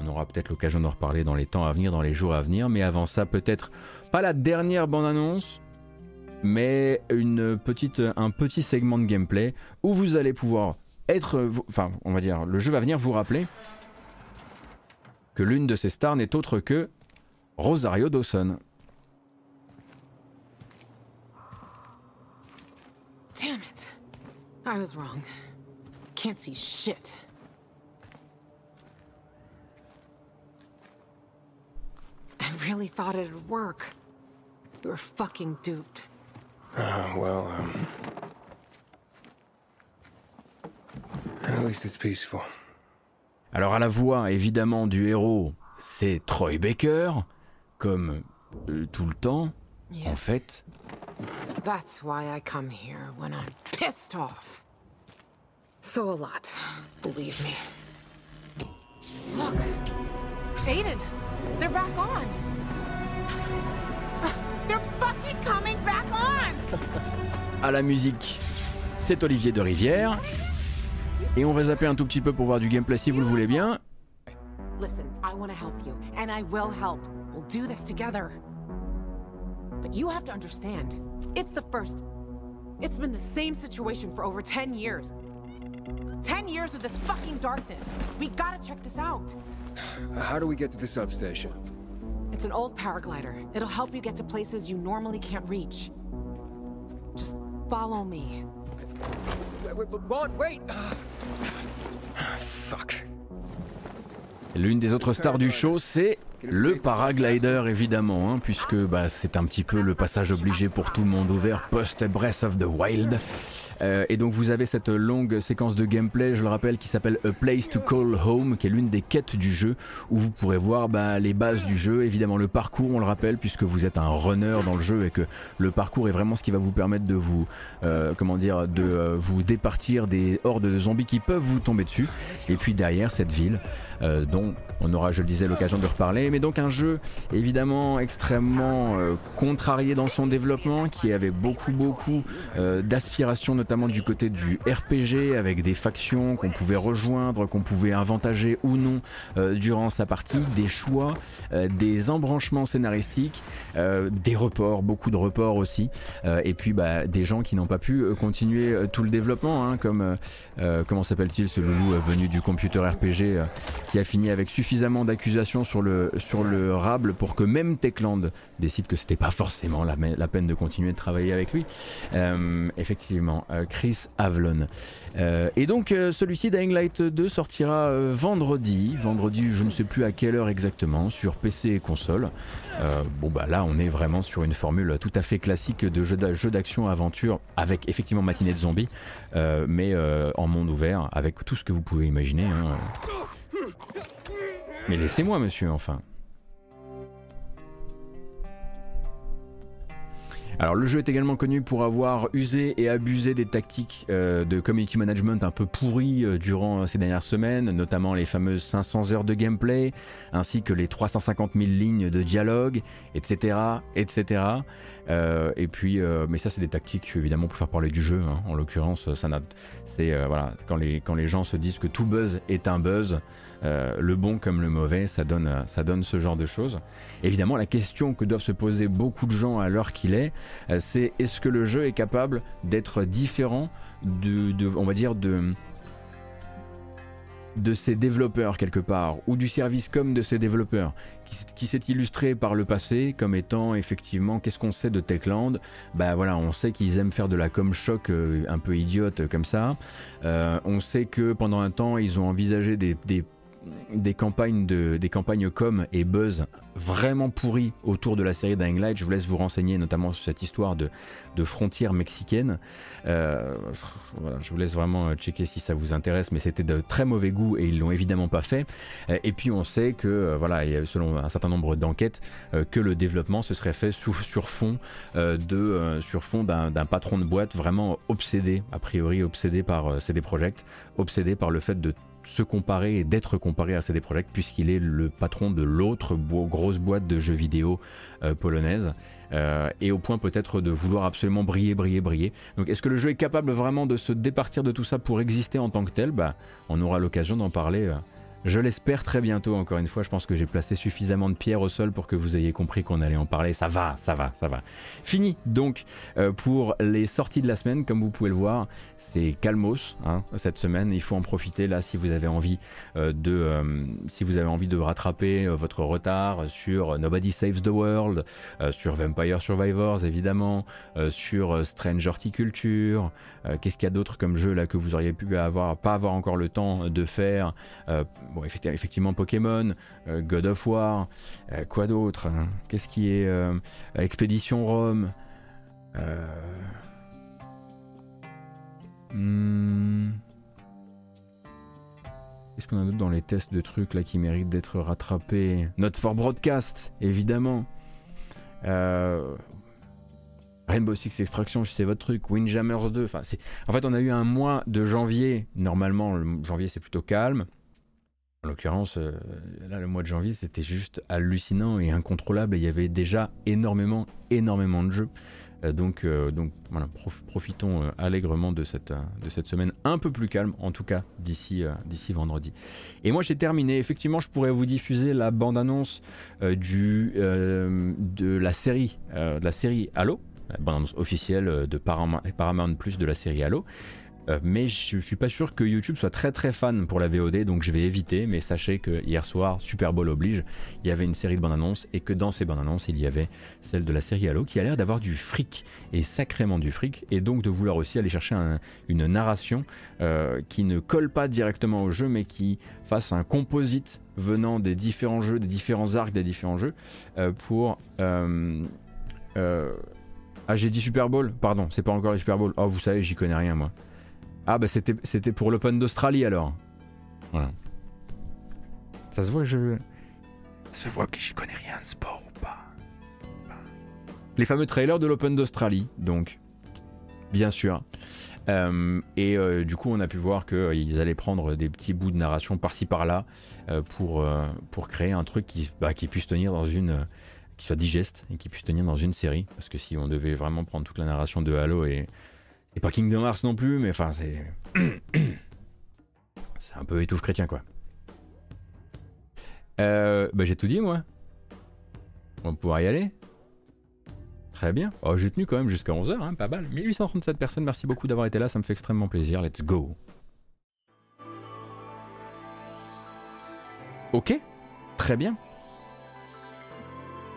On aura peut-être l'occasion d'en reparler dans les temps à venir, dans les jours à venir, mais avant ça peut-être pas la dernière bande-annonce, mais une petite, un petit segment de gameplay où vous allez pouvoir être, enfin, on va dire, le jeu va venir vous rappeler que l'une de ces stars n'est autre que Rosario Dawson. Damn it. I was wrong. Can't see shit. I really thought it'd work. You were fucking duped. Uh, well, um... Alors à la voix évidemment du héros, c'est Troy Baker, comme euh, tout le temps. En fait, That's why I come here when I'm pissed off. So a lot, believe me. Look, Aiden, they're back on. They're fucking coming back on! à la musique, c'est Olivier de Rivière. Et on va zapper un tout petit peu pour voir du gameplay si vous le voulez bien. Listen, I want to help you, and I will help. We'll do this together. But you have to understand, it's the first. It's been the same situation for over 10 years. 10 years of this fucking darkness. We gotta check this out. How do we get to the substation? It's an old paraglider. It'll help you get to places you normally can't reach. Just follow me. L'une des autres stars du show, c'est le paraglider évidemment, hein, puisque bah, c'est un petit peu le passage obligé pour tout le monde ouvert post Breath of the Wild. Euh, et donc vous avez cette longue séquence de gameplay, je le rappelle, qui s'appelle A Place to Call Home, qui est l'une des quêtes du jeu, où vous pourrez voir bah, les bases du jeu, évidemment le parcours, on le rappelle, puisque vous êtes un runner dans le jeu et que le parcours est vraiment ce qui va vous permettre de vous, euh, comment dire, de euh, vous départir des hordes de zombies qui peuvent vous tomber dessus. Et puis derrière cette ville, dont on aura, je le disais, l'occasion de reparler. Mais donc un jeu évidemment extrêmement contrarié dans son développement, qui avait beaucoup beaucoup d'aspirations, du côté du RPG, avec des factions qu'on pouvait rejoindre, qu'on pouvait avantager ou non euh, durant sa partie, des choix, euh, des embranchements scénaristiques, euh, des reports, beaucoup de reports aussi, et puis bah, des gens qui n'ont pas pu continuer tout le développement, hein, comme comment s'appelle-t-il ce loulou venu du computer RPG qui a fini avec suffisamment d'accusations sur le, sur le rable pour que même Techland décide que c'était pas forcément la, peine de continuer de travailler avec lui. Effectivement, Chris Avlon. Euh, et donc euh, celui-ci, Dying Light 2, sortira euh, vendredi. Vendredi, je ne sais plus à quelle heure exactement, sur PC et console. Euh, bon bah là, on est vraiment sur une formule tout à fait classique de jeu d'a- jeu d'action-aventure avec effectivement matinée de zombies, euh, mais euh, en monde ouvert, avec tout ce que vous pouvez imaginer. hein. Mais laissez-moi, monsieur, enfin. Alors le jeu est également connu pour avoir usé et abusé des tactiques euh, de community management un peu pourries euh, durant ces dernières semaines, notamment les fameuses 500 heures de gameplay, ainsi que les 350 000 lignes de dialogue, etc., etc. Euh, et puis, mais ça c'est des tactiques évidemment pour faire parler du jeu. hein. En l'occurrence, ça n'a, c'est voilà, quand les quand les gens se disent que tout buzz est un buzz, euh, le bon comme le mauvais, ça donne euh, ça donne ce genre de choses. Évidemment, la question que doivent se poser beaucoup de gens à l'heure qu'il est, euh, c'est est-ce que le jeu est capable d'être différent de, on va dire de de ses développeurs quelque part, ou du service comme de ses développeurs, qui, s'est illustré par le passé comme étant effectivement, qu'est-ce qu'on sait de Techland? Bah voilà, on sait qu'ils aiment faire de la com choc un peu idiote comme ça. On sait que pendant un temps, ils ont envisagé des des campagnes de des campagnes com et buzz vraiment pourries autour de la série Dying Light. Je vous laisse vous renseigner notamment sur cette histoire de, de frontières mexicaines. Euh, je vous laisse vraiment euh, checker si ça vous intéresse, mais c'était de très mauvais goût et ils l'ont évidemment pas fait. Euh, Et puis on sait que voilà, selon un certain nombre d'enquêtes, que le développement se serait fait sur fond de sur fond d'un patron de boîte vraiment obsédé, a priori obsédé par CD Projekt, obsédé par le fait de se comparer et d'être comparé à CD Projekt puisqu'il est le patron de l'autre grosse boîte de jeux vidéo euh, polonaise euh, et au point peut-être de vouloir absolument briller, briller, briller. Donc est-ce que le jeu est capable vraiment de se départir de tout ça pour exister en tant que tel? Bah, on aura l'occasion d'en parler. Je l'espère très bientôt, encore une fois, je pense que j'ai placé suffisamment de pierres au sol pour que vous ayez compris qu'on allait en parler. Ça va, ça va, ça va. Fini donc euh, pour les sorties de la semaine, comme vous pouvez le voir, c'est calmos hein, cette semaine. Il faut en profiter là si vous avez envie euh, de, euh, si vous avez envie de rattraper votre retard sur Nobody Saves the World, sur Vampire Survivors évidemment, sur Strange Horticulture. Qu'est-ce qu'il y a d'autre comme jeu là que vous auriez pu avoir, pas avoir encore le temps de faire Bon, effecti- effectivement Pokémon, euh, God of War, euh, quoi d'autre hein? Qu'est-ce qui est euh, Expédition Rome hmm. Qu'est-ce qu'on a d'autre dans les tests de trucs là qui méritent d'être rattrapés? Note for Broadcast, évidemment. Rainbow Six Extraction, c'est votre truc. Windjammers 2. Enfin. En fait, on a eu un mois de janvier. Normalement, le janvier, c'est plutôt calme. En l'occurrence, euh, là, le mois de janvier, c'était juste hallucinant et incontrôlable. il y avait déjà énormément, énormément de jeux. Euh, donc, euh, donc voilà, profitons allègrement de cette, semaine un peu plus calme, en tout cas d'ici vendredi. Et moi, j'ai terminé. Effectivement, je pourrais vous diffuser la bande-annonce de la série, de la série Halo, la bande-annonce officielle de Paramount, Paramount Plus de la série Halo. Euh, mais je suis pas sûr que YouTube soit très très fan pour la VOD, donc je vais éviter. Mais sachez que hier soir, Super Bowl oblige, il y avait une série de bandes annonces et que dans ces bandes annonces, il y avait celle de la série Halo qui a l'air d'avoir du fric et sacrément du fric, et donc de vouloir aussi aller chercher une narration euh, qui ne colle pas directement au jeu, mais qui fasse un composite venant des différents jeux, des différents arcs des différents jeux euh, pour. ah, j'ai dit Super Bowl Pardon, c'est pas encore le Super Bowl. Oh, vous savez, j'y connais rien moi. Ah bah c'était, c'était pour l'Open d'Australie alors. Voilà. Ça se voit que je... Ça se voit que j'y connais rien de sport ou pas. Les fameux trailers de l'Open d'Australie, donc. Bien sûr. Euh, et euh, du coup, on a pu voir qu'ils allaient prendre des petits bouts de narration par-ci par-là euh, pour, pour créer un truc qui, bah, qui puisse tenir dans une. qui soit digeste et qui puisse tenir dans une série. Parce que si on devait vraiment prendre toute la narration de Halo et c'est pas Kingdom Hearts non plus, mais enfin, c'est. c'est un peu étouffe chrétien, quoi. Euh, bah, j'ai tout dit, moi. On va pouvoir y aller. Très bien. Oh, j'ai tenu quand même jusqu'à 11h, hein, pas mal. 1837 personnes, merci beaucoup d'avoir été là, ça me fait extrêmement plaisir. Let's go. Ok, très bien.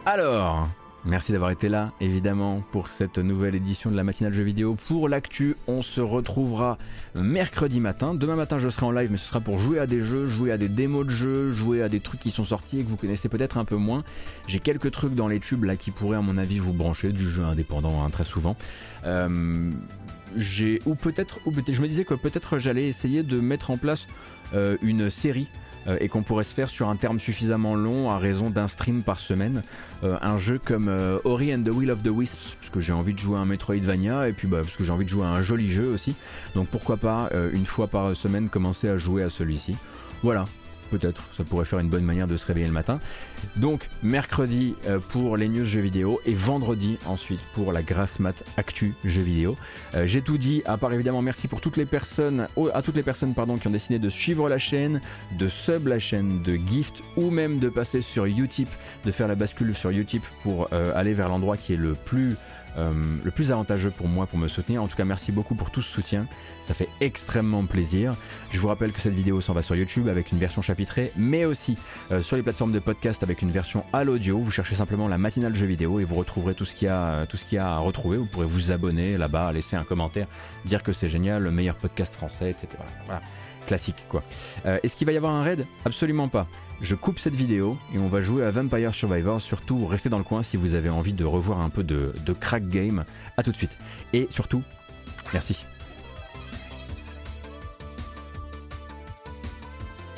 Alors, Merci d'avoir été là, évidemment, pour cette nouvelle édition de la matinale jeux vidéo. Pour l'actu, on se retrouvera mercredi matin. Demain matin, je serai en live, mais ce sera pour jouer à des jeux, jouer à des démos de jeux, jouer à des trucs qui sont sortis et que vous connaissez peut-être un peu moins. J'ai quelques trucs dans les tubes là qui pourraient, à mon avis, vous brancher du jeu indépendant hein, très souvent. Euh, j'ai ou peut-être, ou peut-être, je me disais que peut-être j'allais essayer de mettre en place euh, une série euh, et qu'on pourrait se faire sur un terme suffisamment long à raison d'un stream par semaine. Euh, un jeu comme euh, Ori and the Will of the Wisps, parce que j'ai envie de jouer à un Metroidvania et puis bah, parce que j'ai envie de jouer à un joli jeu aussi. Donc pourquoi pas une fois par semaine commencer à jouer à celui-ci. Voilà, peut-être, ça pourrait faire une bonne manière de se réveiller le matin. Donc mercredi euh, pour les news jeux vidéo et vendredi ensuite pour la grasse mat actu jeux vidéo. Euh, j'ai tout dit, à part évidemment merci pour toutes les personnes, à toutes les personnes qui ont décidé de suivre la chaîne, de sub la chaîne, de gift ou même de passer sur Utip, de faire la bascule sur Utip pour euh, aller vers l'endroit qui est le plus le plus avantageux pour moi pour me soutenir. En tout cas, merci beaucoup pour tout ce soutien. Ça fait extrêmement plaisir. Je vous rappelle que cette vidéo s'en va sur YouTube avec une version chapitrée, mais aussi euh, sur les plateformes de podcast avec une version à l'audio. Vous cherchez simplement la matinale jeu vidéo et vous retrouverez tout ce qu'il y a, tout ce qu'il y a à retrouver. Vous pourrez vous abonner là-bas, laisser un commentaire, dire que c'est génial, le meilleur podcast français, etc. Voilà, classique quoi. Euh, est-ce qu'il va y avoir un raid? Absolument pas. Je coupe cette vidéo et on va jouer à Vampire Survivor. Surtout, restez dans le coin si vous avez envie de revoir un peu de, crack game. A tout de suite. Et surtout, merci.